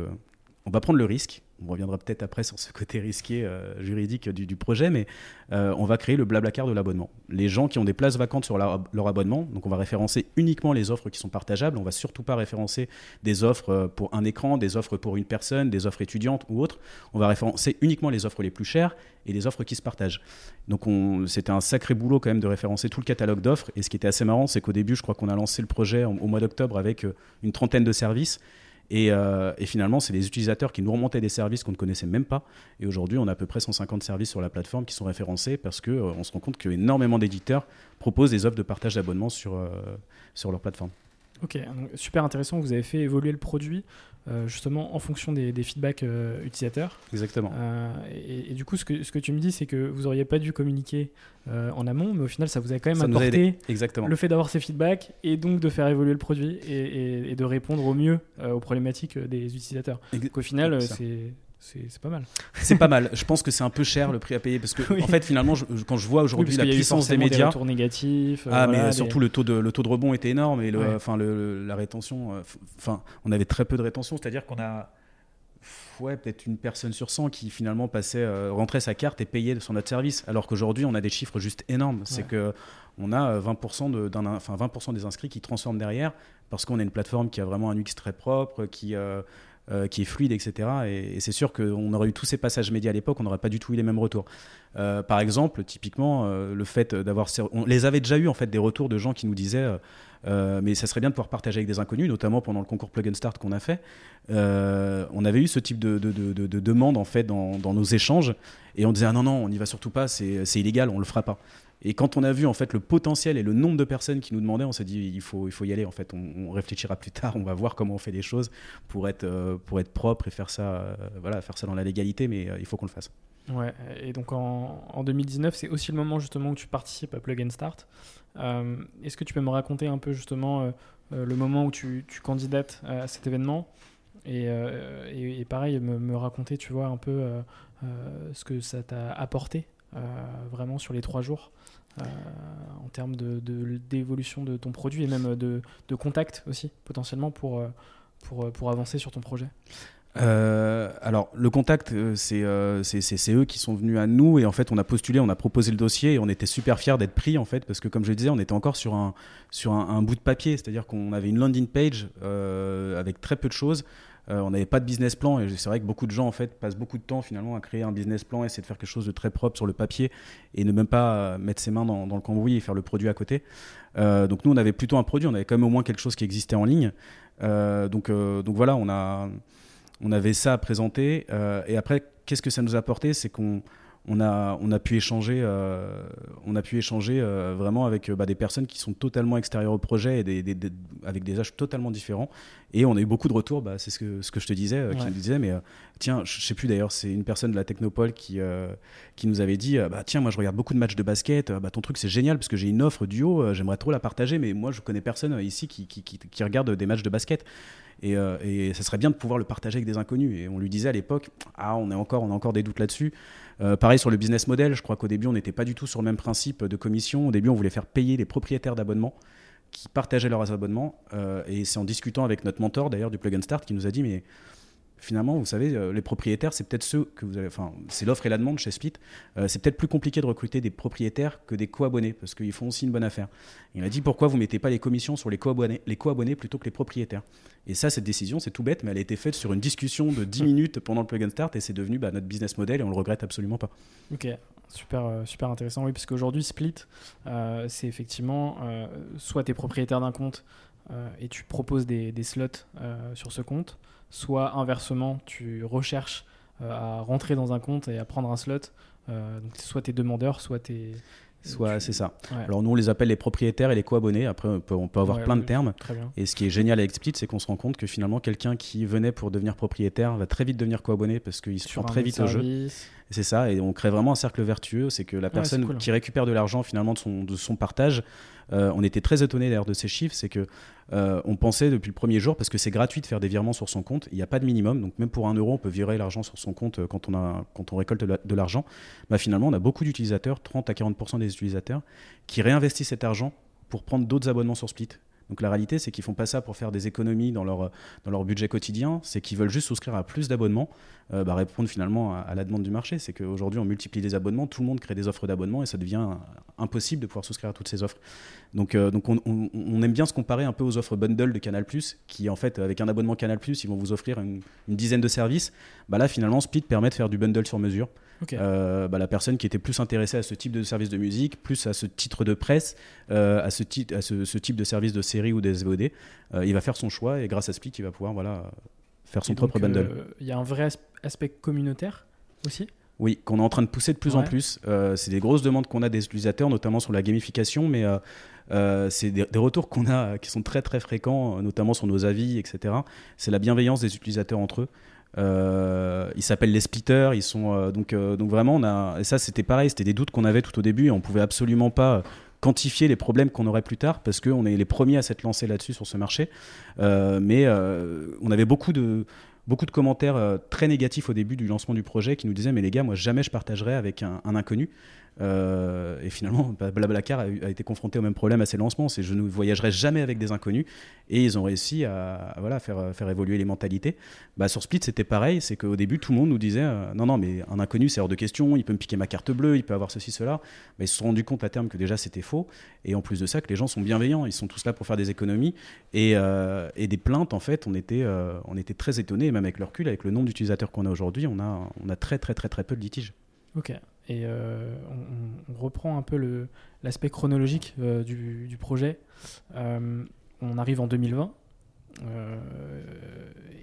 on va prendre le risque. On reviendra peut-être après sur ce côté risqué euh, juridique du, projet, mais euh, on va créer le Blablacar de l'abonnement. Les gens qui ont des places vacantes sur leur, abonnement, donc on va référencer uniquement les offres qui sont partageables. On va surtout pas référencer des offres euh, pour un écran, des offres pour une personne, des offres étudiantes ou autres. On va référencer uniquement les offres les plus chères et les offres qui se partagent. Donc c'était un sacré boulot quand même de référencer tout le catalogue d'offres. Et ce qui était assez marrant, c'est qu'au début, je crois qu'on a lancé le projet au mois d'octobre avec une trentaine de services. Euh, et, finalement, c'est les utilisateurs qui nous remontaient des services qu'on ne connaissait même pas. Et aujourd'hui, on a à peu près 150 services sur la plateforme qui sont référencés parce qu'on euh, se rend compte qu'énormément d'éditeurs proposent des offres de partage d'abonnement sur, euh, sur leur plateforme. Ok, super intéressant. Vous avez fait évoluer le produit euh, justement en fonction des, feedbacks euh, utilisateurs. Exactement. Euh, et, du coup, ce que, ce que tu me dis, c'est que vous n'auriez pas dû communiquer en amont, mais au final, ça vous a quand même apporté Exactement. le fait d'avoir ces feedbacks et donc de faire évoluer le produit et, et de répondre au mieux aux problématiques des utilisateurs. Donc au final, c'est c'est pas mal. C'est pas mal. Je pense que c'est un peu cher le prix à payer parce que [LAUGHS] en fait finalement quand je vois aujourd'hui la puissance des médias, des retours négatifs. Euh, ah mais surtout le taux de le taux de rebond était énorme et le, enfin le, la rétention, euh, enfin on avait très peu de rétention, c'est-à-dire qu'on a ouais, peut-être une personne sur 100 qui finalement passait, euh, rentrait sa carte et payait son autre service. Alors qu'aujourd'hui, on a des chiffres juste énormes. C'est que on a 20%, de, enfin 20 des inscrits qui transforment derrière parce qu'on a une plateforme qui a vraiment un UX très propre, qui, euh, qui est fluide, etc. Et, c'est sûr qu'on aurait eu tous ces passages médias à l'époque, on n'aurait pas du tout eu les mêmes retours. Euh, par exemple, typiquement, euh, le fait d'avoir. On les avait déjà eu, en fait, des retours de gens qui nous disaient. mais ça serait bien de pouvoir partager avec des inconnus, notamment pendant le concours Plug and Start qu'on a fait. on avait eu ce type de, de, de, demande en fait dans, dans, nos échanges et on disait ah non non on n'y va surtout pas c'est illégal on le fera pas et quand on a vu en fait le potentiel et le nombre de personnes qui nous demandaient, on s'est dit il faut, il faut y aller. En fait, on, réfléchira plus tard, on va voir comment on fait les choses pour être, euh, pour être propre et faire ça, euh, voilà, faire ça dans la légalité, mais euh, il faut qu'on le fasse. Ouais, et donc en, en 2019, c'est aussi le moment justement où tu participes à Plug and Start. Est-ce que tu peux me raconter un peu justement le moment où tu, tu candidates à cet événement et, et, pareil, me, me, raconter, tu vois, un peu ce que ça t'a apporté? Vraiment sur les trois jours euh, en termes d'évolution de, de, ton produit et même de, de contact aussi, potentiellement, pour, euh, pour, pour avancer sur ton projet euh, alors le contact, c'est c'est eux qui sont venus à nous et en fait on a postulé, on a proposé le dossier et on était super fiers d'être pris en fait parce que comme je le disais, on était encore sur un sur un, bout de papier, c'est-à-dire qu'on avait une landing page avec très peu de choses. Euh, on n'avait pas de business plan et c'est vrai que beaucoup de gens en fait passent beaucoup de temps finalement à créer un business plan, essayer de faire quelque chose de très propre sur le papier et ne même pas euh, mettre ses mains dans, le cambouis et faire le produit à côté. Euh, donc nous on avait plutôt un produit, on avait quand même au moins quelque chose qui existait en ligne. donc voilà, on avait ça à présenter et après qu'est-ce que ça nous a apporté, c'est qu'on on a, on a pu échanger, euh, on a pu échanger euh, vraiment avec euh, bah, des personnes qui sont totalement extérieures au projet et des, avec des âges totalement différents. Et on a eu beaucoup de retours, bah, c'est ce que, ce que je te disais, qui me disait, mais tiens, je sais plus d'ailleurs, c'est une personne de la Technopole qui, qui nous avait dit, bah, tiens, moi je regarde beaucoup de matchs de basket, bah, ton truc c'est génial parce que j'ai une offre duo, j'aimerais trop la partager, mais moi je connais personne ici qui, qui, qui, qui regarde des matchs de basket. Et, et, ça serait bien de pouvoir le partager avec des inconnus. Et on lui disait à l'époque, ah, on, est encore, on a encore des doutes là-dessus. Euh, pareil sur le business model, je crois qu'au début, on n'était pas du tout sur le même principe de commission. Au début, on voulait faire payer les propriétaires d'abonnements qui partageaient leurs abonnements. Euh, et c'est en discutant avec notre mentor, d'ailleurs, du Plug and Start, qui nous a dit, mais finalement, vous savez, euh, les propriétaires, c'est peut-être ceux que vous avez. Enfin, c'est l'offre et la demande chez Split. Euh, c'est peut-être plus compliqué de recruter des propriétaires que des co-abonnés, parce qu'ils font aussi une bonne affaire. Il m'a dit pourquoi vous mettez pas les commissions sur les co-abonnés, les co-abonnés plutôt que les propriétaires? Et ça, cette décision, c'est tout bête, mais elle a été faite sur une discussion de 10 [LAUGHS] minutes pendant le plug and start, et c'est devenu bah, notre business model, et on le regrette absolument pas. Ok, super, euh, super intéressant. Oui, parce qu'aujourd'hui, Split, c'est effectivement soit tu es propriétaire d'un compte et tu proposes des, des slots sur ce compte soit inversement, tu recherches euh, à rentrer dans un compte et à prendre un slot. Euh, donc soit tu es demandeur, soit tu es Soit c'est ça. Alors nous on les appelle les propriétaires et les co-abonnés. Après on peut, avoir plein de termes. Et ce qui est génial avec Split, c'est qu'on se rend compte que finalement quelqu'un qui venait pour devenir propriétaire va très vite devenir co-abonné parce qu'il se prend très vite au jeu. C'est ça. Et on crée vraiment un cercle vertueux. C'est que la personne qui récupère de l'argent finalement de son, de son partage euh, on était très étonné d'ailleurs de ces chiffres, c'est que euh, on pensait depuis le premier jour, parce que c'est gratuit de faire des virements sur son compte, il n'y a pas de minimum, donc même pour un euro, on peut virer l'argent sur son compte euh, quand on, a, quand on récolte de l'argent. Bah, finalement, on a beaucoup d'utilisateurs, 30 à 40% des utilisateurs, qui réinvestissent cet argent pour prendre d'autres abonnements sur Split Donc la réalité, c'est qu'ils font pas ça pour faire des économies dans leur, budget quotidien, c'est qu'ils veulent juste souscrire à plus d'abonnements, euh, bah, répondre finalement à, la demande du marché. C'est qu'aujourd'hui, on multiplie les abonnements, tout le monde crée des offres d'abonnement et ça devient impossible de pouvoir souscrire à toutes ces offres. Donc, euh, donc on, aime bien se comparer un peu aux offres bundle de Canal+, qui en fait, avec un abonnement Canal+, ils vont vous offrir une, dizaine de services. Bah là, finalement, Split permet de faire du bundle sur mesure. Euh, bah, la personne qui était plus intéressée à ce type de service de musique, plus à ce titre de presse, euh, à, ce, à ce, type de service de série ou des SVOD, euh, il va faire son choix et grâce à Split, il va pouvoir voilà, faire son propre bundle. Il y a un vrai aspect communautaire aussi? Oui, qu'on est en train de pousser de plus en plus. c'est des grosses demandes qu'on a des utilisateurs, notamment sur la gamification, mais c'est des, des, retours qu'on a qui sont très très fréquents, notamment sur nos avis, etc. C'est la bienveillance des utilisateurs entre eux. Euh, ils s'appellent les splitters. Ils sont euh, donc euh, donc vraiment on a et ça c'était pareil, c'était des doutes qu'on avait tout au début et on pouvait absolument pas quantifier les problèmes qu'on aurait plus tard parce qu'on est les premiers à s'être lancés là-dessus sur ce marché. mais on avait beaucoup de beaucoup de commentaires très négatifs au début du lancement du projet qui nous disaient mais les gars moi jamais je partagerai avec un inconnu euh, et finalement, bah, Blablacar a, été confronté au même problème à ses lancements, c'est je ne voyagerai jamais avec des inconnus. Et ils ont réussi à, voilà, faire, faire évoluer les mentalités. Bah, sur Split, c'était pareil, c'est qu'au début, tout le monde nous disait euh, non, non, mais un inconnu, c'est hors de question, il peut me piquer ma carte bleue, il peut avoir ceci, cela. Mais ils se sont rendus compte à terme que déjà c'était faux. Et en plus de ça, que les gens sont bienveillants, ils sont tous là pour faire des économies. Et, euh, et des plaintes, en fait, on était, on était très étonnés, même avec le recul, avec le nombre d'utilisateurs qu'on a aujourd'hui, on a, on a très, très, très, très peu de litiges. Ok. Et euh, on, reprend un peu l'aspect chronologique euh, du, projet. Euh, on arrive en 2020.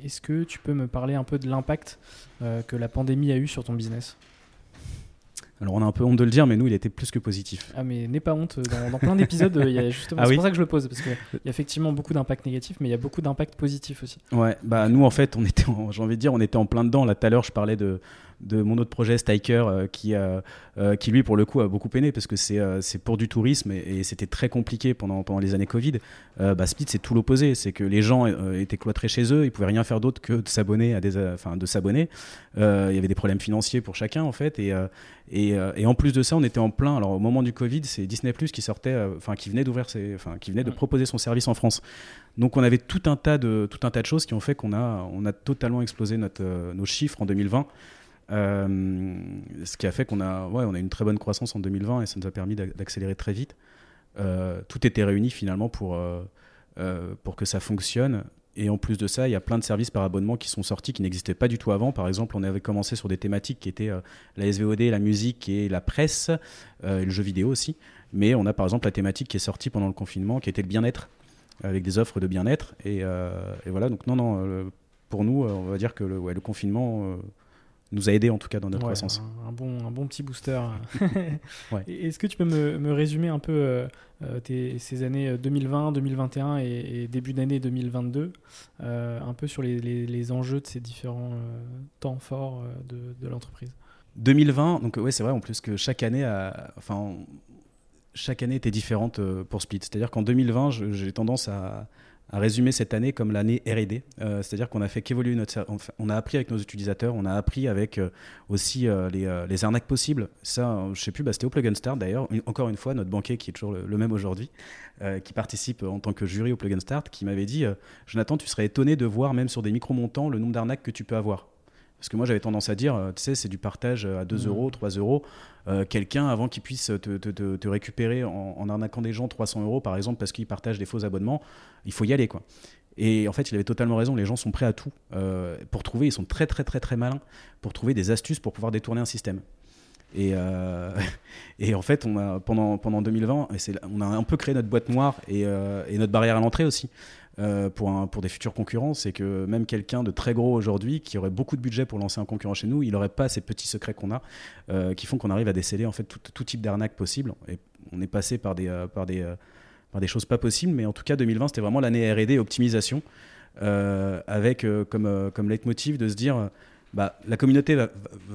Est-ce que tu peux me parler un peu de l'impact que la pandémie a eu sur ton business? Alors on a un peu honte de le dire, mais nous, il était plus que positif. Ah mais n'aie pas honte, dans, plein d'épisodes, il y a [LAUGHS] justement, ah c'est pour ça que je le pose, parce qu'il y a effectivement beaucoup d'impact négatif, mais il y a beaucoup d'impact positif aussi. Ouais, bah nous en fait, on était, j'ai envie de dire, on était en plein dedans. Là tout à l'heure, je parlais de, de mon autre projet Stiker euh, qui, euh, euh, qui lui pour le coup a beaucoup peiné parce que c'est c'est pour du tourisme et, c'était très compliqué pendant, pendant les années Covid. bah, Split c'est tout l'opposé, c'est que les gens étaient cloîtrés chez eux, ils pouvaient rien faire d'autre que de s'abonner à des, enfin de s'abonner. il y avait des problèmes financiers pour chacun en fait et, et, et, en plus de ça on était en plein. Alors au moment du Covid c'est Disney Plus qui sortait, enfin qui venait d'ouvrir enfin qui venait de proposer son service en France. Donc on avait tout un tas de tout un tas de choses qui ont fait qu'on a on a totalement explosé notre, nos chiffres en 2020. Euh, ce qui a fait qu'on a, ouais, on a une très bonne croissance en 2020 et ça nous a permis d'accélérer très vite. Euh, tout était réuni finalement pour, euh, pour que ça fonctionne. Et en plus de ça, il y a plein de services par abonnement qui sont sortis qui n'existaient pas du tout avant. Par exemple, on avait commencé sur des thématiques qui étaient la SVOD, la musique et la presse, et le jeu vidéo aussi. Mais on a par exemple la thématique qui est sortie pendant le confinement, qui était le bien-être, avec des offres de bien-être. Et, voilà, donc non, non, pour nous, on va dire que le, confinement nous a aidé en tout cas dans notre croissance. Un, bon, un bon petit booster. [LAUGHS] Est-ce que tu peux me, me résumer un peu euh, euh, tes, ces années 2020, euh, 2021 et, début d'année 2022, un peu sur les, les, enjeux de ces différents temps forts de, de l'entreprise? 2020, donc ouais, c'est vrai en plus que chaque année, a, enfin, chaque année était différente pour Split. C'est-à-dire qu'en 2020, j'ai tendance à, à résumer cette année comme l'année R&D, euh, c'est-à-dire qu'on a fait qu'évoluer notre, on a appris avec nos utilisateurs, on a appris avec euh, aussi euh, les, arnaques possibles. Ça, je sais plus, bah, c'était au Plug and Start d'ailleurs. Encore une fois, notre banquier qui est toujours le, même aujourd'hui, qui participe en tant que jury au Plug and Start, qui m'avait dit, Jonathan, tu serais étonné de voir même sur des micro montants le nombre d'arnaques que tu peux avoir. Parce que moi, j'avais tendance à dire, euh, tu sais, c'est du partage à 2 mmh. euros, 3 euros. Euh, quelqu'un, avant qu'il puisse te, récupérer en, arnaquant des gens 300 euros, par exemple, parce qu'il partage des faux abonnements, il faut y aller, quoi. Et en fait, il avait totalement raison. Les gens sont prêts à tout euh, pour trouver. Ils sont très, très, très, très malins pour trouver des astuces pour pouvoir détourner un système. Et, [LAUGHS] et en fait, on a, pendant, pendant 2020, on a un peu créé notre boîte noire et, et notre barrière à l'entrée aussi. Euh, pour, des futurs concurrents, c'est que même quelqu'un de très gros aujourd'hui, qui aurait beaucoup de budget pour lancer un concurrent chez nous, il n'aurait pas ces petits secrets qu'on a, euh, qui font qu'on arrive à déceler en fait tout, type d'arnaque possible. Et on est passé par des, euh, choses pas possibles, mais en tout cas 2020 c'était vraiment l'année R&D optimisation, avec comme, comme leitmotiv de se dire, bah, la communauté va,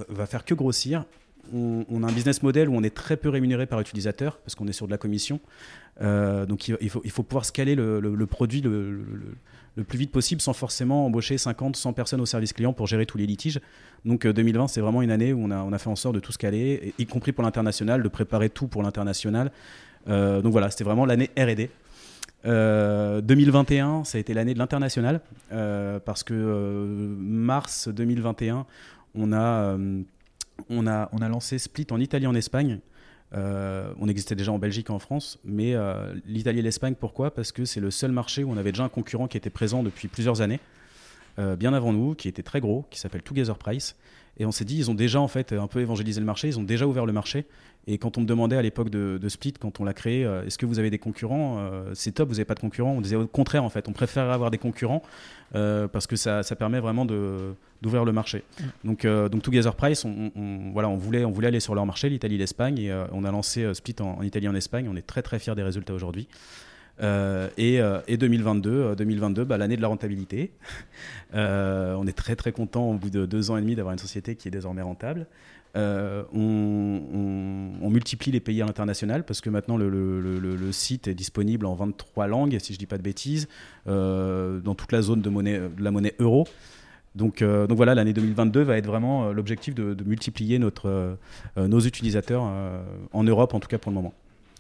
va, faire que grossir, on, a un business model où on est très peu rémunéré par utilisateur parce qu'on est sur de la commission. Euh, donc il, faut, il, faut, pouvoir scaler le, produit le, le, plus vite possible sans forcément embaucher 50, 100 personnes au service client pour gérer tous les litiges. Donc 2020, euh, c'est vraiment une année où on a, on a fait en sorte de tout scaler, y compris pour l'international, de préparer tout pour l'international. Euh, donc voilà, c'était vraiment l'année RD. 2021, ça a été l'année de l'international, parce que mars 2021, on a, on, a, on lancé Split en Italie, en Espagne. on existait déjà en Belgique et en France, mais l'Italie et l'Espagne, pourquoi? Parce que c'est le seul marché où on avait déjà un concurrent qui était présent depuis plusieurs années. Euh, bien avant nous, qui était très gros, qui s'appelle Together Price. Et on s'est dit, ils ont déjà en fait un peu évangélisé le marché, ils ont déjà ouvert le marché. Et quand on me demandait à l'époque de, Split, quand on l'a créé, euh, est-ce que vous avez des concurrents euh, C'est top, vous n'avez pas de concurrents. On disait au contraire, en fait, on préférerait avoir des concurrents parce que ça, ça, permet vraiment d'ouvrir le marché. Mm. Donc, donc Together Price, on, voilà, on, voulait, on voulait aller sur leur marché, l'Italie, l'Espagne, et on a lancé Split en, en, Italie, en Espagne. On est très très fiers des résultats aujourd'hui. Euh, et, 2022, 2022 euh, bah, l'année de la rentabilité. [LAUGHS] Euh, on est très très content au bout de deux ans et demi d'avoir une société qui est désormais rentable. on, multiplie les pays à l'international parce que maintenant le, site est disponible en 23 langues, si je ne dis pas de bêtises, dans toute la zone de, la monnaie euro. Donc, voilà, l'année 2022 va être vraiment l'objectif de, multiplier nos utilisateurs en Europe, en tout cas pour le moment.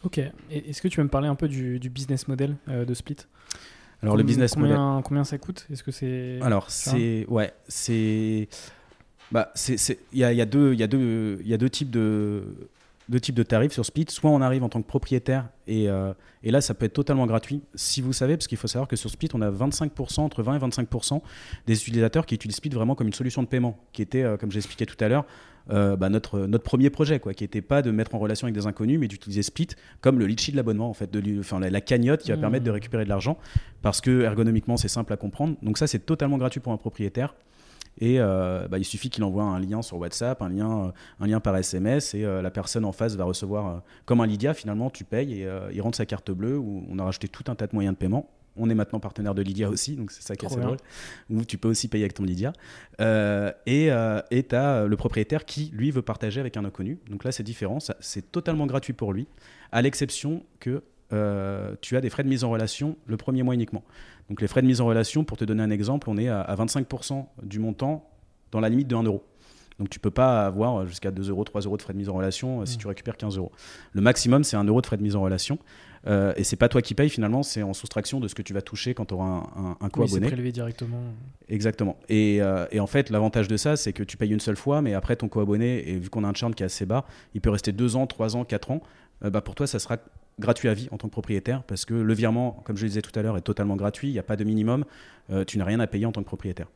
Ok. Est-ce que tu veux me parler un peu du, business model euh, de Split? Alors le business combien, model. Combien ça coûte? Est-ce que c'est Alors c'est ouais c'est bah c'est il y a, y a, deux y a deux il y a deux types de deux types de tarifs sur Split. Soit on arrive en tant que propriétaire et, euh, et là, ça peut être totalement gratuit. Si vous savez, parce qu'il faut savoir que sur Split, on a 25%, entre 20 et 25% des utilisateurs qui utilisent Split vraiment comme une solution de paiement, qui était, euh, comme j'expliquais tout à l'heure, euh, bah, notre, notre premier projet, quoi, qui n'était pas de mettre en relation avec des inconnus, mais d'utiliser Split comme le litchi de l'abonnement, en fait, de, enfin, la, cagnotte qui va mmh. permettre de récupérer de l'argent, parce que ergonomiquement, c'est simple à comprendre. Donc ça, c'est totalement gratuit pour un propriétaire. Et euh, bah, il suffit qu'il envoie un lien sur WhatsApp, un lien, euh, un lien par SMS, et la personne en face va recevoir, comme un Lydia, finalement, tu payes et il rentre sa carte bleue, où on a rajouté tout un tas de moyens de paiement. On est maintenant partenaire de Lydia aussi, donc c'est ça qui est assez drôle. Où tu peux aussi payer avec ton Lydia. Euh, et euh, tu as le propriétaire qui, lui, veut partager avec un inconnu. Donc là, c'est différent. C'est totalement gratuit pour lui, à l'exception que euh, tu as des frais de mise en relation le premier mois uniquement. Donc les frais de mise en relation, pour te donner un exemple, on est à, 25% du montant dans la limite de 1 euro. Donc tu peux pas avoir jusqu'à 2 euros, 3 euros de frais de mise en relation si mmh. tu récupères 15 euros. Le maximum, c'est 1 euro de frais de mise en relation. Euh, et c'est pas toi qui payes finalement, c'est en soustraction de ce que tu vas toucher quand tu auras un, un, co-abonné. c'est prélevé directement. Exactement. Euh, et, en fait, l'avantage de ça, c'est que tu payes une seule fois, mais après ton co-abonné, et vu qu'on a un churn qui est assez bas, il peut rester 2 ans, 3 ans, 4 ans. Euh, bah pour toi, ça sera gratuit à vie en tant que propriétaire parce que le virement, comme je le disais tout à l'heure, est totalement gratuit. Il n'y a pas de minimum. tu n'as rien à payer en tant que propriétaire.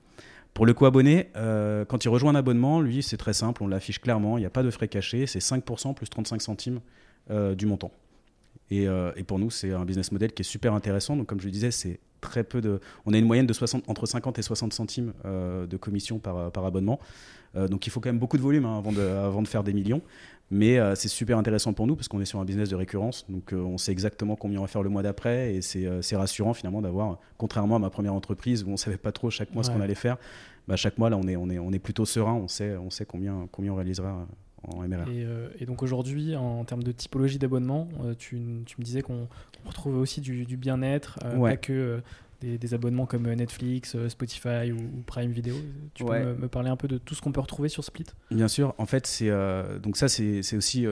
Pour le co-abonné, quand il rejoint un abonnement, lui, c'est très simple, on l'affiche clairement, il n'y a pas de frais cachés, c'est 5% plus 35 centimes du montant. Euh, et, pour nous, c'est un business model qui est super intéressant. Donc, comme je le disais, c'est très peu de. On a une moyenne de 60, entre 50 et 60 centimes euh, de commission par, par abonnement. Euh, donc, il faut quand même beaucoup de volume hein, avant, de, [LAUGHS] avant de faire des millions. Mais c'est super intéressant pour nous parce qu'on est sur un business de récurrence. Donc, on sait exactement combien on va faire le mois d'après. Et c'est rassurant finalement d'avoir, contrairement à ma première entreprise où on ne savait pas trop chaque mois ce qu'on allait faire, bah, chaque mois, là, on est, on, est, on est plutôt serein. On sait, on sait combien, combien on réalisera euh, et, donc aujourd'hui, en termes de typologie d'abonnement, euh, tu, me disais qu'on retrouvait aussi du, bien-être, euh, pas que des, abonnements comme Netflix, Spotify ou, Prime Video. Tu peux me, parler un peu de tout ce qu'on peut retrouver sur Split? Bien sûr. En fait, c'est donc ça, c'est aussi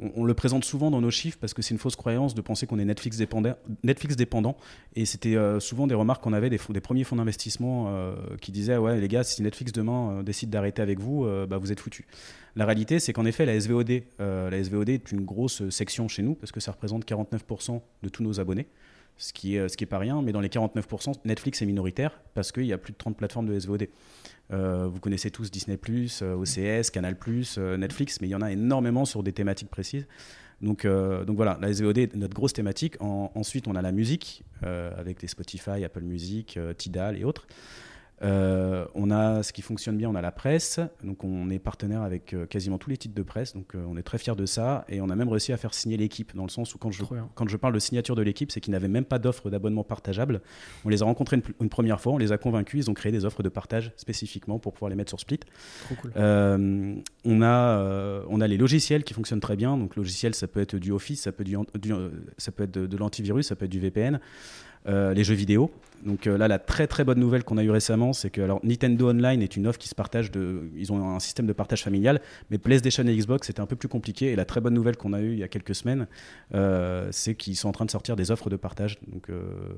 on, le présente souvent dans nos chiffres parce que c'est une fausse croyance de penser qu'on est Netflix dépendant. Netflix dépendant et c'était souvent des remarques qu'on avait des, premiers fonds d'investissement qui disaient ouais les gars si Netflix demain décide d'arrêter avec vous, bah, vous êtes foutus. La réalité, c'est qu'en effet, la SVOD, euh, la SVOD est une grosse section chez nous parce que ça représente 49% de tous nos abonnés, ce qui est, euh, ce qui est pas rien. Mais dans les 49%, Netflix est minoritaire parce qu'il y a plus de 30 plateformes de SVOD. Euh, vous connaissez tous Disney+, OCS, Canal+, Netflix, mais il y en a énormément sur des thématiques précises. Donc, donc voilà, la SVOD est notre grosse thématique. ensuite, on a la musique avec les Spotify, Apple Music, Tidal et autres. Euh, on a ce qui fonctionne bien, on a la presse, donc on est partenaire avec euh, quasiment tous les titres de presse, donc euh, on est très fiers de ça, et on a même réussi à faire signer l'équipe, dans le sens où quand je, quand je parle de signature de l'équipe, c'est qu'ils n'avaient même pas d'offre d'abonnement partageable. On les a rencontrés une, première fois, on les a convaincus, ils ont créé des offres de partage spécifiquement pour pouvoir les mettre sur Split. on, a, on a les logiciels qui fonctionnent très bien, donc logiciel ça peut être du Office, ça peut, du, ça peut être de, de l'antivirus, ça peut être du VPN. Les jeux vidéo. Donc là, la très très bonne nouvelle qu'on a eue récemment, c'est que alors, Nintendo Online est une offre qui se partage de. Ils ont un système de partage familial, mais PlayStation et Xbox, c'était un peu plus compliqué. Et la très bonne nouvelle qu'on a eue il y a quelques semaines, c'est qu'ils sont en train de sortir des offres de partage. Donc,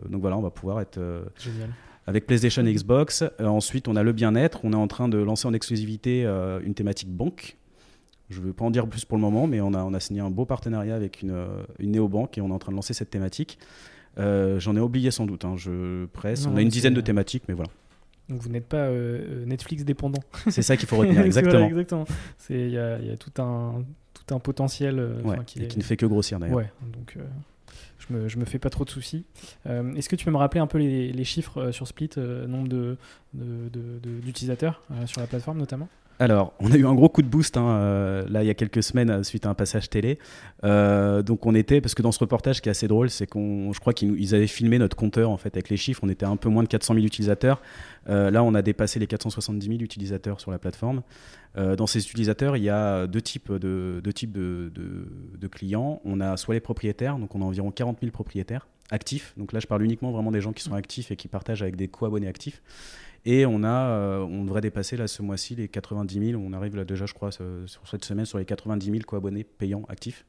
donc voilà, on va pouvoir être. Génial avec PlayStation et Xbox. Euh, ensuite, on a le bien-être. On est en train de lancer en exclusivité euh, une thématique banque. Je ne veux pas en dire plus pour le moment, mais on a, on a signé un beau partenariat avec une, euh, une néobanque et on est en train de lancer cette thématique. J'en ai oublié sans doute, hein, je presse. on a une dizaine de thématiques, mais voilà. Donc vous n'êtes pas Netflix dépendant. C'est ça qu'il faut retenir, [LAUGHS] exactement. exactement. Il y, a, y a tout un, tout un potentiel qui, et qui ne fait que grossir d'ailleurs. Ouais, donc je me, me fais pas trop de soucis. Euh, est-ce que tu peux me rappeler un peu les, chiffres euh, sur Split, euh, nombre d'utilisateurs de, sur la plateforme notamment? Alors, on a eu un gros coup de boost hein, euh, là il y a quelques semaines euh, suite à un passage télé. Euh, donc on était parce que dans ce reportage qui est assez drôle, c'est qu'on, je crois qu'ils avaient filmé notre compteur en fait avec les chiffres. On était un peu moins de 400 000 utilisateurs. là, on a dépassé les 470 000 utilisateurs sur la plateforme. dans ces utilisateurs, il y a deux types de, clients. On a soit les propriétaires, donc on a environ 40 000 propriétaires actifs. Donc là, je parle uniquement vraiment des gens qui sont actifs et qui partagent avec des co-abonnés actifs. Et on, a, euh, on devrait dépasser là ce mois-ci les 90 000. On arrive là déjà, je crois, sur cette semaine sur les 90 000 co-abonnés payants actifs.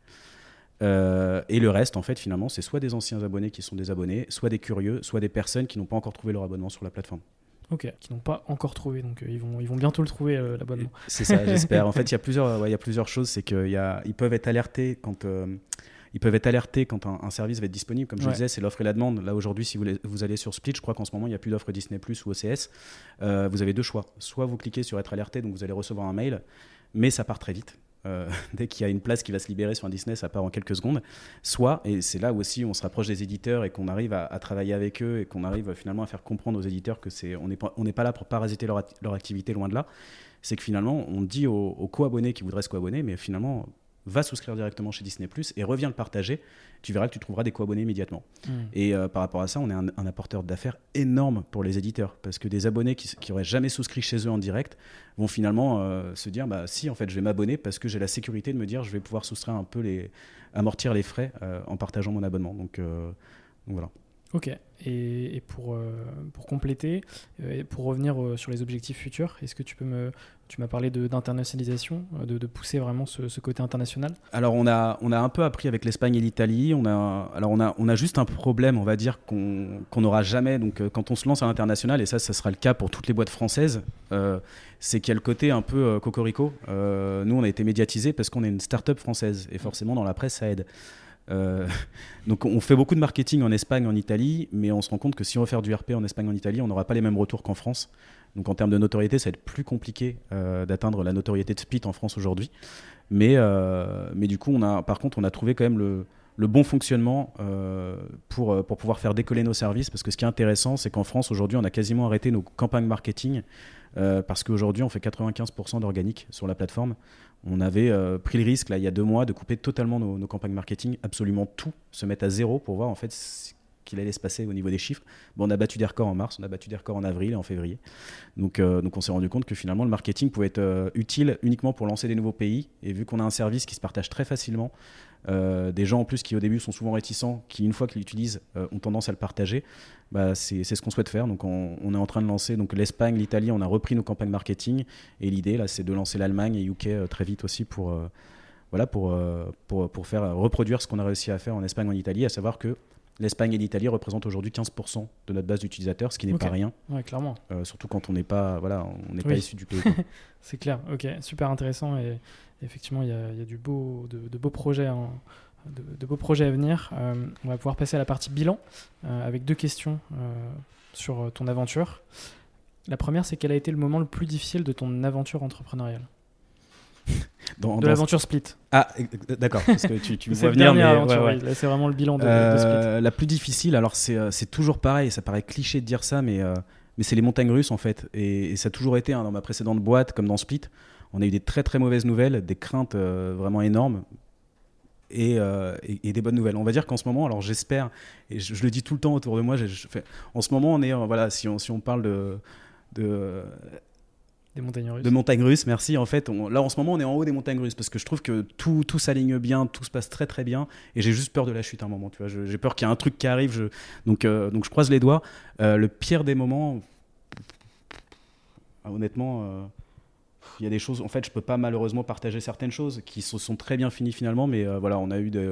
Euh, et le reste, en fait, finalement, c'est soit des anciens abonnés qui sont des abonnés, soit des curieux, soit des personnes qui n'ont pas encore trouvé leur abonnement sur la plateforme. Ok, qui n'ont pas encore trouvé, donc euh, ils, vont, ils vont bientôt le trouver, l'abonnement. C'est ça, j'espère. [LAUGHS] en fait, il y, a plusieurs, il y a plusieurs choses. C'est qu'ils peuvent être alertés quand ils peuvent être alertés quand un, service va être disponible. Comme je disais, c'est l'offre et la demande. Là, aujourd'hui, si vous, vous, allez sur Split, je crois qu'en ce moment, il n'y a plus d'offre Disney Plus ou OCS. Euh, vous avez deux choix. Soit vous cliquez sur être alerté, donc vous allez recevoir un mail, mais ça part très vite. Euh, [LAUGHS] dès qu'il y a une place qui va se libérer sur un Disney, ça part en quelques secondes. Soit, et c'est là où aussi on se rapproche des éditeurs et qu'on arrive à, travailler avec eux et qu'on arrive finalement à faire comprendre aux éditeurs que c'est, on n'est pas, là pour parasiter leur, leur, activité, loin de là. C'est que finalement, on dit aux, aux co-abonnés qui voudraient se co-abonner, mais finalement, va souscrire directement chez Disney Plus et reviens le partager. Tu verras que tu trouveras des co-abonnés immédiatement. Hmm. Et euh, par rapport à ça, on est un, apporteur d'affaires énorme pour les éditeurs parce que des abonnés qui, qui auraient jamais souscrit chez eux en direct vont finalement euh, se dire bah si en fait je vais m'abonner parce que j'ai la sécurité de me dire je vais pouvoir soustraire un peu les amortir les frais euh, en partageant mon abonnement. Donc, donc voilà. Ok. Et, pour, euh, pour compléter, euh, pour revenir euh, sur les objectifs futurs, est-ce que tu peux me. Tu m'as parlé d'internationalisation, de, de, pousser vraiment ce, côté international? Alors, on a, on a un peu appris avec l'Espagne et l'Italie. On a, alors, on a, on a juste un problème, on va dire, qu'on n'aura jamais. Donc, quand on se lance à l'international, et ça, ça sera le cas pour toutes les boîtes françaises, c'est qu'il y a le côté un peu cocorico. nous, on a été médiatisés parce qu'on est une start-up française. Et forcément, dans la presse, ça aide. Euh, [LAUGHS] donc on fait beaucoup de marketing en Espagne, en Italie, mais on se rend compte que si on veut faire du RP en Espagne, en Italie, on n'aura pas les mêmes retours qu'en France. Donc en termes de notoriété, ça va être plus compliqué euh, d'atteindre la notoriété de Split en France aujourd'hui. Mais, euh, mais du coup, on a, par contre, on a trouvé quand même le, le bon fonctionnement pour, pour pouvoir faire décoller nos services. Parce que ce qui est intéressant, c'est qu'en France, aujourd'hui, on a quasiment arrêté nos campagnes marketing. parce qu'aujourd'hui, on fait 95% d'organique sur la plateforme on avait euh, pris le risque, là, il y a deux mois, de couper totalement nos, campagnes marketing, absolument tout, se mettre à zéro pour voir en fait ce qu'il allait se passer au niveau des chiffres. Bon, on a battu des records en mars, on a battu des records en avril et en février. Donc, euh, donc on s'est rendu compte que finalement, le marketing pouvait être euh, utile uniquement pour lancer des nouveaux pays. Et vu qu'on a un service qui se partage très facilement, des gens en plus qui au début sont souvent réticents, qui une fois qu'ils l'utilisent ont tendance à le partager, bah, c'est ce qu'on souhaite faire. Donc on, est en train de lancer donc l'Espagne, l'Italie, on a repris nos campagnes marketing et l'idée là c'est de lancer l'Allemagne et UK euh, très vite aussi pour euh, voilà pour, euh, pour, pour faire reproduire ce qu'on a réussi à faire en Espagne, en Italie, à savoir que L'Espagne et l'Italie représentent aujourd'hui 15% de notre base d'utilisateurs, ce qui n'est pas rien. Ouais, clairement. surtout quand on n'est pas, voilà, on n'est pas issu du pays. [LAUGHS] c'est clair. Ok, super intéressant et effectivement il y, a, y a du beau, de, de beaux projets en, de, beaux projets à venir. Euh, on va pouvoir passer à la partie bilan euh, avec deux questions euh, sur ton aventure. La première, c'est quel a été le moment le plus difficile de ton aventure entrepreneuriale? [LAUGHS] de l'aventure Split. Ah, d'accord, parce que tu, tu me [LAUGHS] vois venir. Mais c'est vraiment le bilan de, Split. La plus difficile, alors c'est toujours pareil, ça paraît cliché de dire ça, mais, mais c'est les montagnes russes en fait. Et, ça a toujours été hein, dans ma précédente boîte, comme dans Split. On a eu des très très mauvaises nouvelles, des craintes vraiment énormes, euh, et, des bonnes nouvelles. On va dire qu'en ce moment, alors j'espère, et je, le dis tout le temps autour de moi, en ce moment, on est, voilà, si on, si on parle de, de Des montagnes russes. De montagnes russes, merci. En fait, là en ce moment, on est en haut des montagnes russes parce que je trouve que tout, tout s'aligne bien, tout se passe très très bien, et j'ai juste peur de la chute à un moment. Tu vois, j'ai peur qu'il y ait un truc qui arrive. Je... Donc, euh, donc je croise les doigts. Euh, le pire des moments, ah, honnêtement. Euh, il y a des choses, en fait, je peux pas malheureusement partager certaines choses qui se sont très bien finies finalement, mais voilà, on a eu des,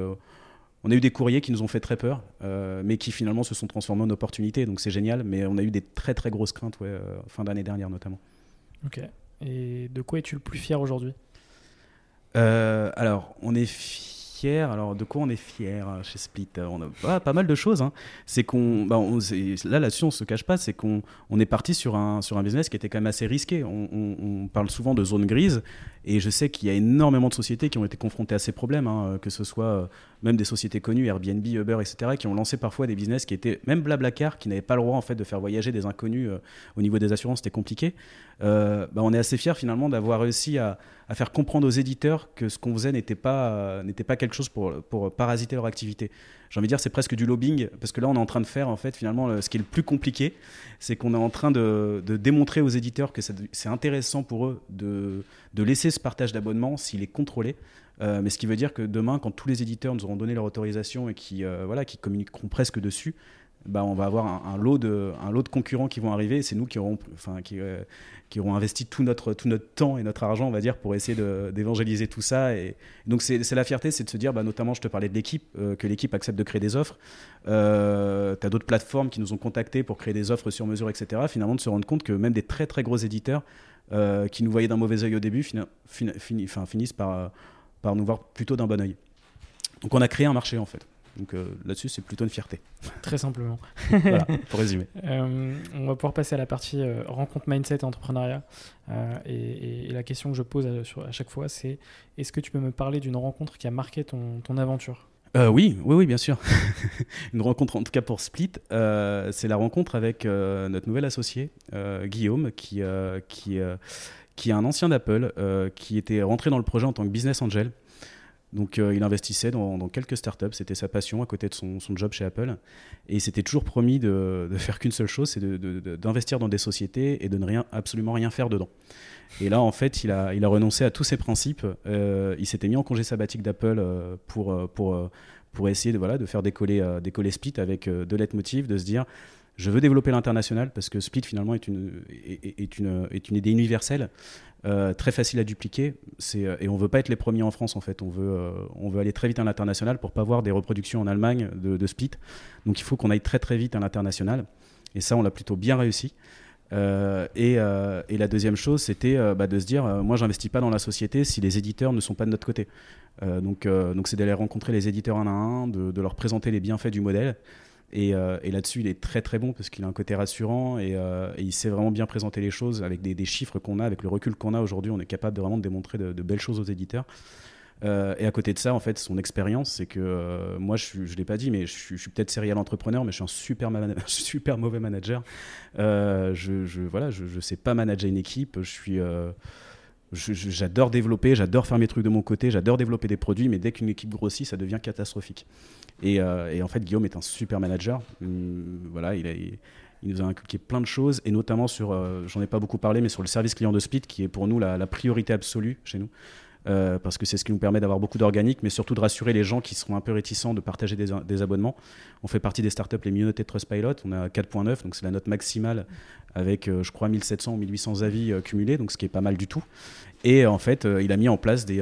on a eu des courriers qui nous ont fait très peur, mais qui finalement se sont transformés en opportunités, donc c'est génial. Mais on a eu des très très grosses craintes, ouais, fin d'année dernière notamment. Ok. Et de quoi es-tu le plus fier aujourd'hui? Euh, Alors, on est fier. Alors, de quoi on est fier euh, chez Split? On a pas mal de choses. Hein. C'est qu'on, bah, là, là-dessus, on se cache pas. C'est qu'on on est parti sur un, sur un business qui était quand même assez risqué. On, on parle souvent de zone grise. Et je sais qu'il y a énormément de sociétés qui ont été confrontées à ces problèmes, hein, que ce soit euh, même des sociétés connues, Airbnb, Uber, etc., qui ont lancé parfois des business qui étaient, même Blablacar, qui n'avaient pas le droit en fait de faire voyager des inconnus euh, au niveau des assurances, c'était compliqué. Bah, on est assez fiers finalement d'avoir réussi à, faire comprendre aux éditeurs que ce qu'on faisait n'était pas, n'était pas quelque chose pour, pour parasiter leur activité j'ai envie de dire, c'est presque du lobbying, parce que là, on est en train de faire, en fait, finalement, ce qui est le plus compliqué, c'est qu'on est en train de, démontrer aux éditeurs que c'est intéressant pour eux de, laisser ce partage d'abonnement s'il est contrôlé. Euh, mais ce qui veut dire que demain, quand tous les éditeurs nous auront donné leur autorisation et qui, euh, voilà, qui communiqueront presque dessus, bah, on va avoir un, lot de, concurrents qui vont arriver. C'est nous qui aurons, euh, investi tout notre, temps et notre argent, on va dire, pour essayer d'évangéliser tout ça. Donc, c'est la fierté, c'est de se dire, bah, notamment, je te parlais de l'équipe, euh, que l'équipe accepte de créer des offres. Euh, tu as d'autres plateformes qui nous ont contactés pour créer des offres sur mesure, etc. Finalement, de se rendre compte que même des très, très gros éditeurs qui nous voyaient d'un mauvais œil au début finissent par, par nous voir plutôt d'un bon œil. Donc, on a créé un marché, en fait. Donc euh, là-dessus, c'est plutôt une fierté. Très simplement. [LAUGHS] voilà, [LAUGHS] pour résumer. Euh, on va pouvoir passer à la partie euh, rencontre mindset et entrepreneuriat. Et, la question que je pose à, chaque fois, c'est est-ce que tu peux me parler d'une rencontre qui a marqué ton, ton aventure? Oui, oui, oui, bien sûr. [LAUGHS] une rencontre, en tout cas pour Split, c'est la rencontre avec notre nouvel associé, Guillaume, qui, qui, qui est un ancien d'Apple, qui était rentré dans le projet en tant que business angel. Donc euh, il investissait dans, quelques startups, c'était sa passion à côté de son, job chez Apple. Et il s'était toujours promis de, faire qu'une seule chose, c'est d'investir dans des sociétés et de ne rien, absolument rien faire dedans. Et là, en fait, il a, renoncé à tous ses principes. Euh, il s'était mis en congé sabbatique d'Apple euh, pour, essayer de faire décoller, décoller Split avec deux leitmotivs, de se dire je veux développer l'international parce que Split finalement est une, idée universelle, euh, très facile à dupliquer. Euh, et on veut pas être les premiers en France en fait. On veut, euh, aller très vite à l'international pour pas voir des reproductions en Allemagne de, Split. Donc il faut qu'on aille très très vite à l'international. Et ça, on l'a plutôt bien réussi. et, la deuxième chose, c'était bah, de se dire, moi, j'investis pas dans la société si les éditeurs ne sont pas de notre côté. donc, c'est d'aller rencontrer les éditeurs un à un, de, leur présenter les bienfaits du modèle. Euh, et, là-dessus, il est très très bon parce qu'il a un côté rassurant et, euh, il sait vraiment bien présenter les choses avec des, chiffres qu'on a, avec le recul qu'on a aujourd'hui. On est capable de vraiment démontrer de, belles choses aux éditeurs. Euh, et à côté de ça, en fait, son expérience, c'est que moi, je ne l'ai pas dit, mais je, suis, peut-être serial entrepreneur, mais je suis un super, [LAUGHS] mauvais manager. je, je, voilà, je ne sais pas manager une équipe. Je suis j'adore développer, j'adore faire mes trucs de mon côté, j'adore développer des produits, mais dès qu'une équipe grossit, ça devient catastrophique. Et, euh, en fait, Guillaume est un super manager. Hum, voilà, il, nous a inculqué plein de choses, et notamment sur, euh, j'en ai pas beaucoup parlé, mais sur le service client de Split, qui est pour nous la, priorité absolue chez nous. Euh, parce que c'est ce qui nous permet d'avoir beaucoup d'organique, mais surtout de rassurer les gens qui seront un peu réticents de partager des, des abonnements. On fait partie des startups les mieux notées de Trustpilot, on a 4.9, donc c'est la note maximale avec, je crois, 1700 ou 1800 avis cumulés, donc ce qui est pas mal du tout. Et en fait, il a mis en place des,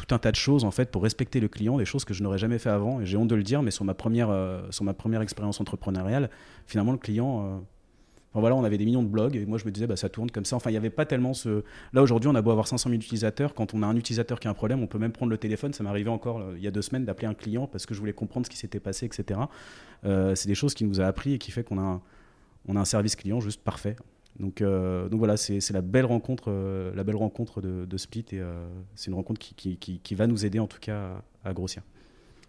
tout un tas de choses en fait pour respecter le client, des choses que je n'aurais jamais fait avant. J'ai honte de le dire, mais sur ma première, euh, sur ma première expérience entrepreneuriale, finalement le client. Euh, voilà, on avait des millions de blogs et moi je me disais bah ça tourne comme ça. Enfin, il n'y avait pas tellement ce. Là aujourd'hui, on a beau avoir 500 000 utilisateurs. Quand on a un utilisateur qui a un problème, on peut même prendre le téléphone. Ça arrivé encore euh, il y a deux semaines d'appeler un client parce que je voulais comprendre ce qui s'était passé, etc. c'est des choses qui nous a appris et qui fait qu'on a, on a un service client juste parfait. Donc, euh, donc voilà, c'est la belle rencontre, euh, la belle rencontre de, Split et euh, c'est une rencontre qui, qui, qui, va nous aider en tout cas à, grossir.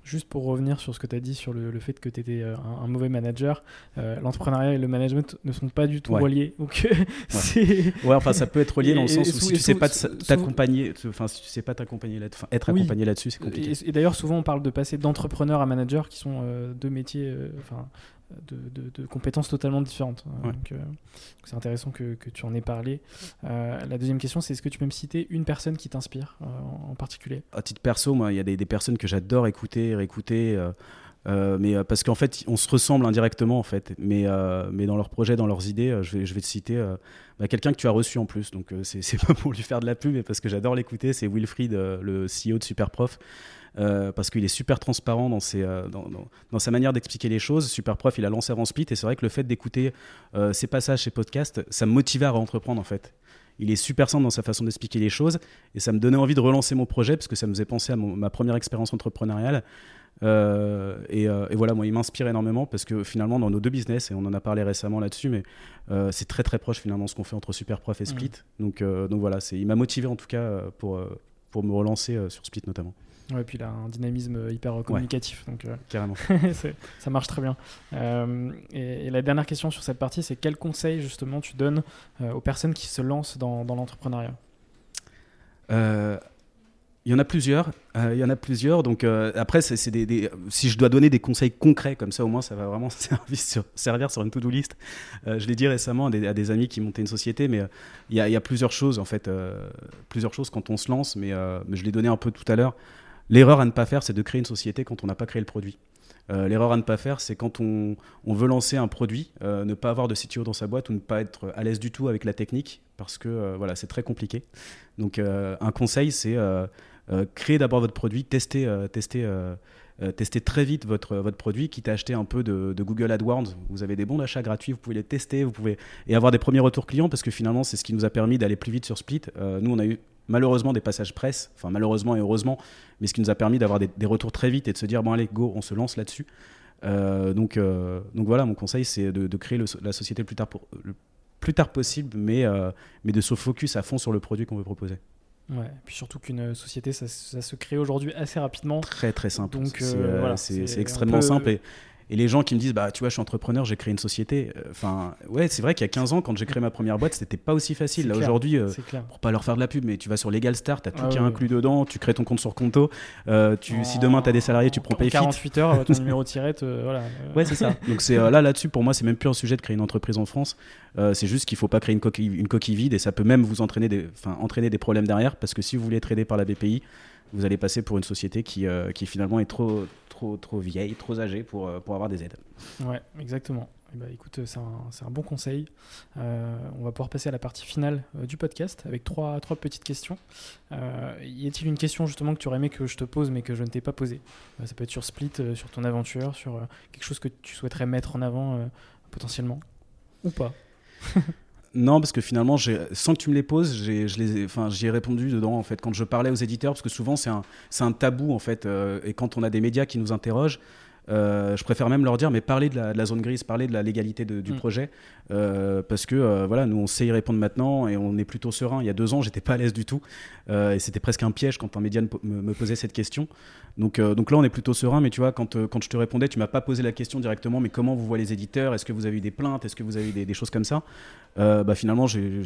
Juste pour revenir sur ce que tu as dit sur le, fait que tu étais un, mauvais manager, l'entrepreneuriat et le management ne sont pas du tout reliés. Donc, ouais. [LAUGHS] ouais. enfin ça peut être relié dans le sens où si tu sais pas t'accompagner, enfin si tu sais pas t'accompagner là, être accompagné là-dessus, c'est compliqué. Et, d'ailleurs souvent on parle de passer d'entrepreneur à manager, qui sont deux métiers, enfin de, compétences totalement différentes. Donc, c'est intéressant que, que, tu en aies parlé. la deuxième question, c'est est-ce que tu peux me citer une personne qui t'inspire en particulier? À titre perso, moi, il y a des, des personnes que j'adore écouter, réécouter. Euh, mais euh, parce qu'en fait, on se ressemble indirectement en fait. Mais, euh, mais dans leurs projets, dans leurs idées, je, vais, je vais te citer bah, quelqu'un que tu as reçu en plus. Donc [LAUGHS] c'est pas pour lui faire de la pub, mais parce que j'adore l'écouter. C'est Wilfried, le CEO de Superprof. Parce qu'il est super transparent dans, ses, dans, dans, sa manière d'expliquer les choses. Superprof, il a lancé avant Split et c'est vrai que le fait d'écouter ses passages, ses podcasts, ça me motivait à entreprendre en fait. Il est super simple dans sa façon d'expliquer les choses et ça me donnait envie de relancer mon projet parce que ça me faisait penser à ma première expérience entrepreneuriale. Euh, euh, et, voilà, moi, il m'inspire énormément parce que finalement, dans nos deux business, et on en a parlé récemment là-dessus, mais euh, c'est très très proche finalement ce qu'on fait entre Superprof et Split. Mmh. Donc, donc voilà, il m'a motivé en tout cas pour, pour me relancer sur Split notamment. Ouais, et puis il a un dynamisme hyper communicatif. Donc, Carrément. [LAUGHS] ça marche très bien. et, la dernière question sur cette partie, c'est quel conseil justement tu donnes aux personnes qui se lancent dans, dans l'entrepreneuriat? Il y en a plusieurs. Euh, il y en a plusieurs. Donc euh, après, c'est des, si je dois donner des conseils concrets comme ça, au moins, ça va vraiment [LAUGHS] servir sur, servir sur une to-do list. Euh, je l'ai dit récemment à des, amis qui montaient une société, mais il y, a plusieurs choses en fait, plusieurs choses quand on se lance. Mais, mais je l'ai donné un peu tout à l'heure. L'erreur à ne pas faire, c'est de créer une société quand on n'a pas créé le produit. Euh, l'erreur à ne pas faire, c'est quand on, veut lancer un produit, euh, ne pas avoir de CTO dans sa boîte ou ne pas être à l'aise du tout avec la technique, parce que euh, voilà, c'est très compliqué. Donc un conseil, c'est créer d'abord votre produit, tester, tester, tester très vite votre, votre produit, quitte à acheter un peu de, de, Google AdWords. Vous avez des bons d'achat gratuits, vous pouvez les tester, vous pouvez et avoir des premiers retours clients, parce que finalement, c'est ce qui nous a permis d'aller plus vite sur Split. nous, on a eu malheureusement des passages presse, enfin malheureusement et heureusement, mais ce qui nous a permis d'avoir des, retours très vite et de se dire bon allez go, on se lance là-dessus. Euh, donc, euh, donc voilà, mon conseil c'est de, créer la société le plus tard, le plus tard possible, mais, euh, mais de se focus à fond sur le produit qu'on veut proposer. Ouais, et puis surtout qu'une société, ça, se crée aujourd'hui assez rapidement. Très très simple. Donc voilà, c'est extrêmement simple et, et les gens qui me disent, bah, tu vois, je suis entrepreneur, j'ai créé une société. Euh, enfin, ouais, c'est vrai qu'il y a 15 ans, quand j'ai créé ma première boîte, c'était pas aussi facile. Là, aujourd'hui, euh, pour pas leur faire de la pub, mais tu vas sur Legal Start, tu as tout ah qui est inclus dedans, tu crées ton compte sur Conto. Euh, tu, si demain tu as des salariés, tu prends Payfit. 48 heures, ton [LAUGHS] numéro tirette, voilà. Ouais, c'est ça. [LAUGHS] Donc, c'est là, là-dessus, pour moi, c'est même plus un sujet de créer une entreprise en France. c'est juste qu'il faut pas créer une coquille, une coquille vide et ça peut même vous entraîner des, entraîner des problèmes derrière parce que si vous voulez être aidé par la BPI, vous allez passer pour une société qui, qui finalement est trop, trop, trop vieille, trop âgée pour, euh, pour avoir des aides. Ouais, exactement. Eh ben, écoute, c'est un, un, bon conseil. Euh, on va pouvoir passer à la partie finale euh, du podcast avec trois, trois petites questions. y a-t-il une question justement que tu aurais aimé que je te pose mais que je ne t'ai pas posée? Ça peut être sur Split, sur ton aventure, sur quelque chose que tu souhaiterais mettre en avant potentiellement ou pas [LAUGHS] Non, parce que finalement, sans que tu me les poses, j'y ai, répondu dedans en fait quand je parlais aux éditeurs, parce que souvent c'est un, un, tabou en fait, euh, et quand on a des médias qui nous interrogent, euh, je préfère même leur dire, mais parlez de la, zone grise, parlez de la légalité du mm. projet, euh, parce que euh, voilà, nous on sait y répondre maintenant et on est plutôt serein. Il y a deux ans, j'étais pas à l'aise du tout, et c'était presque un piège quand un média me, posait cette question. Donc, donc là, on est plutôt serein, mais tu vois, quand, quand je te répondais, tu m'as pas posé la question directement, mais comment vous voyez les éditeurs? Est-ce que vous avez eu des plaintes? Est-ce que vous avez eu des, choses comme ça? Bah, Finalement, j'ai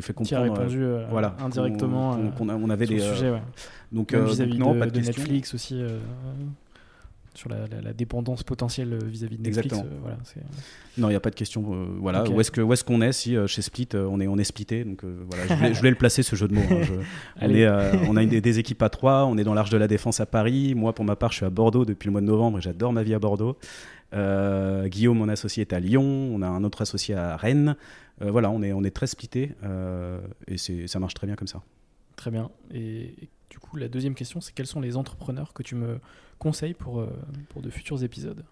fait comprendre. Répondu voilà, indirectement. On, on, avait des. Sujet, Donc, vis-à-vis de, Netflix aussi sur la, dépendance potentielle euh, vis-à-vis de Netflix. Exactement. Euh, voilà, non, il n'y a pas de question. Euh, voilà, où est-ce que où est-ce qu'on est si chez Split on est on est splitté donc voilà, je voulais, le placer ce jeu de mots. Hein, [LAUGHS] on, est, on a des, équipes à trois, on est dans l'arche de la défense à Paris. Moi pour ma part je suis à Bordeaux depuis le mois de novembre et j'adore ma vie à Bordeaux. Guillaume mon associé est à Lyon, on a un autre associé à Rennes. voilà, on est on est très splitté et ça marche très bien comme ça. Très bien. Et du coup, la deuxième question, c'est quels sont les entrepreneurs que tu me conseils pour, euh, pour de futurs épisodes?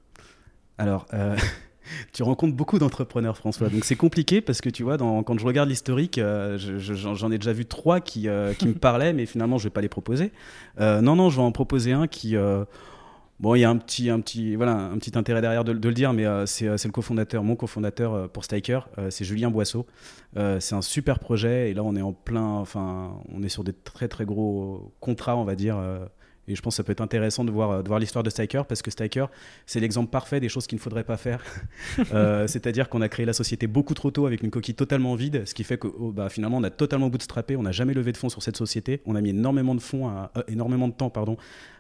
Alors, euh, [LAUGHS] tu rencontres beaucoup d'entrepreneurs, François. Donc c'est compliqué parce que tu vois, dans, quand je regarde l'historique, euh, j'en ai déjà vu trois qui, qui me [LAUGHS] parlaient, mais finalement, je ne vais pas les proposer. non, non, je vais en proposer un qui. Bon, il y a un petit, voilà, un petit intérêt derrière de, le dire, mais c'est le cofondateur, mon cofondateur pour Stiker, c'est Julien Boisseau. c'est un super projet et là on est en plein, enfin, on est sur des très très gros contrats, on va dire, et je pense que ça peut être intéressant de voir, euh, de voir l'histoire de Stiker parce que Stiker, c'est l'exemple parfait des choses qu'il ne faudrait pas faire. [LAUGHS] Euh, c'est-à-dire qu'on a créé la société beaucoup trop tôt avec une coquille totalement vide, ce qui fait que oh, bah, finalement on a totalement bootstrappé, on n'a jamais levé de fonds sur cette société, on a mis énormément de fonds, à, euh, énormément de temps pardon,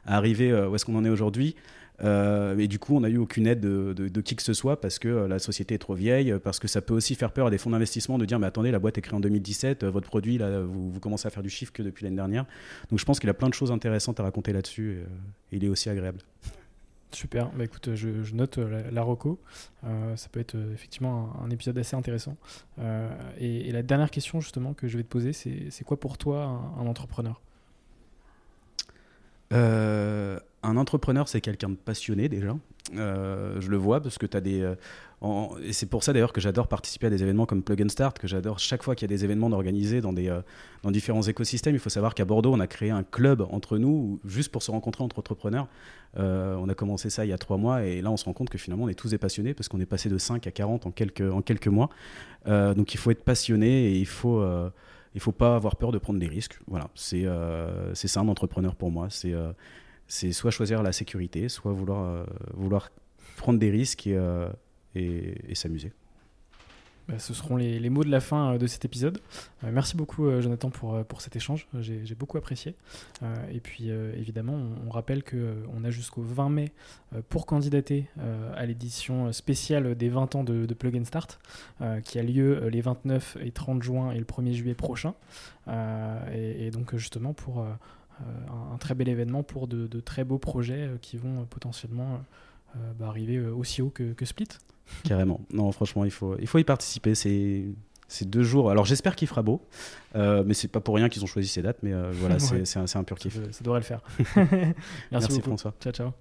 à arriver où est-ce qu'on en est aujourd'hui. Euh, et du coup, on n'a eu aucune aide de, qui que ce soit parce que la société est trop vieille, parce que ça peut aussi faire peur à des fonds d'investissement de dire mais attendez, la boîte est créée en 2017, votre produit, là, vous, commencez à faire du chiffre que depuis l'année dernière. Donc je pense qu'il a plein de choses intéressantes à raconter là-dessus et il est aussi agréable. Super, bah écoute, je, note euh, la. Euh, ça peut être euh, effectivement un, épisode assez intéressant. et, la dernière question justement que je vais te poser, c'est quoi pour toi un, entrepreneur? Un entrepreneur, c'est quelqu'un de passionné déjà. je le vois parce que tu as des et c'est pour ça d'ailleurs que j'adore participer à des événements comme Plug and Start, que j'adore chaque fois qu'il y a des événements d'organiser dans, des, euh, dans différents écosystèmes. Il faut savoir qu'à Bordeaux, on a créé un club entre nous, juste pour se rencontrer entre entrepreneurs. Euh, on a commencé ça il y a trois mois et là, on se rend compte que finalement, on est tous passionnés parce qu'on est passé de 5 à 40 en quelques, en quelques mois. Euh, donc il faut être passionné et il faut il faut pas avoir peur de prendre des risques. Voilà, c'est c'est ça un entrepreneur pour moi. C'est c'est soit choisir la sécurité, soit vouloir, vouloir prendre des risques et, s'amuser. Bah, ce seront les, mots de la fin euh, de cet épisode. Euh, merci beaucoup euh, Jonathan pour, cet échange, j'ai beaucoup apprécié. et puis évidemment, on, rappelle qu'on a jusqu'au 20 mai pour candidater à l'édition spéciale des 20 ans de, Plug and Start, qui a lieu les 29 et 30 juin et le 1er juillet prochain. Et, donc justement pour un, très bel événement pour de, très beaux projets qui vont potentiellement bah, arriver aussi haut que Split. [LAUGHS] Carrément. Non, franchement, il faut, il faut y participer. C'est ces deux jours. Alors j'espère qu'il fera beau, euh, mais c'est pas pour rien qu'ils ont choisi ces dates. Mais euh, voilà, [LAUGHS] c'est un, un, pur kiff. Ça, devrait le faire. [LAUGHS] Merci, Merci François. Ciao, ciao.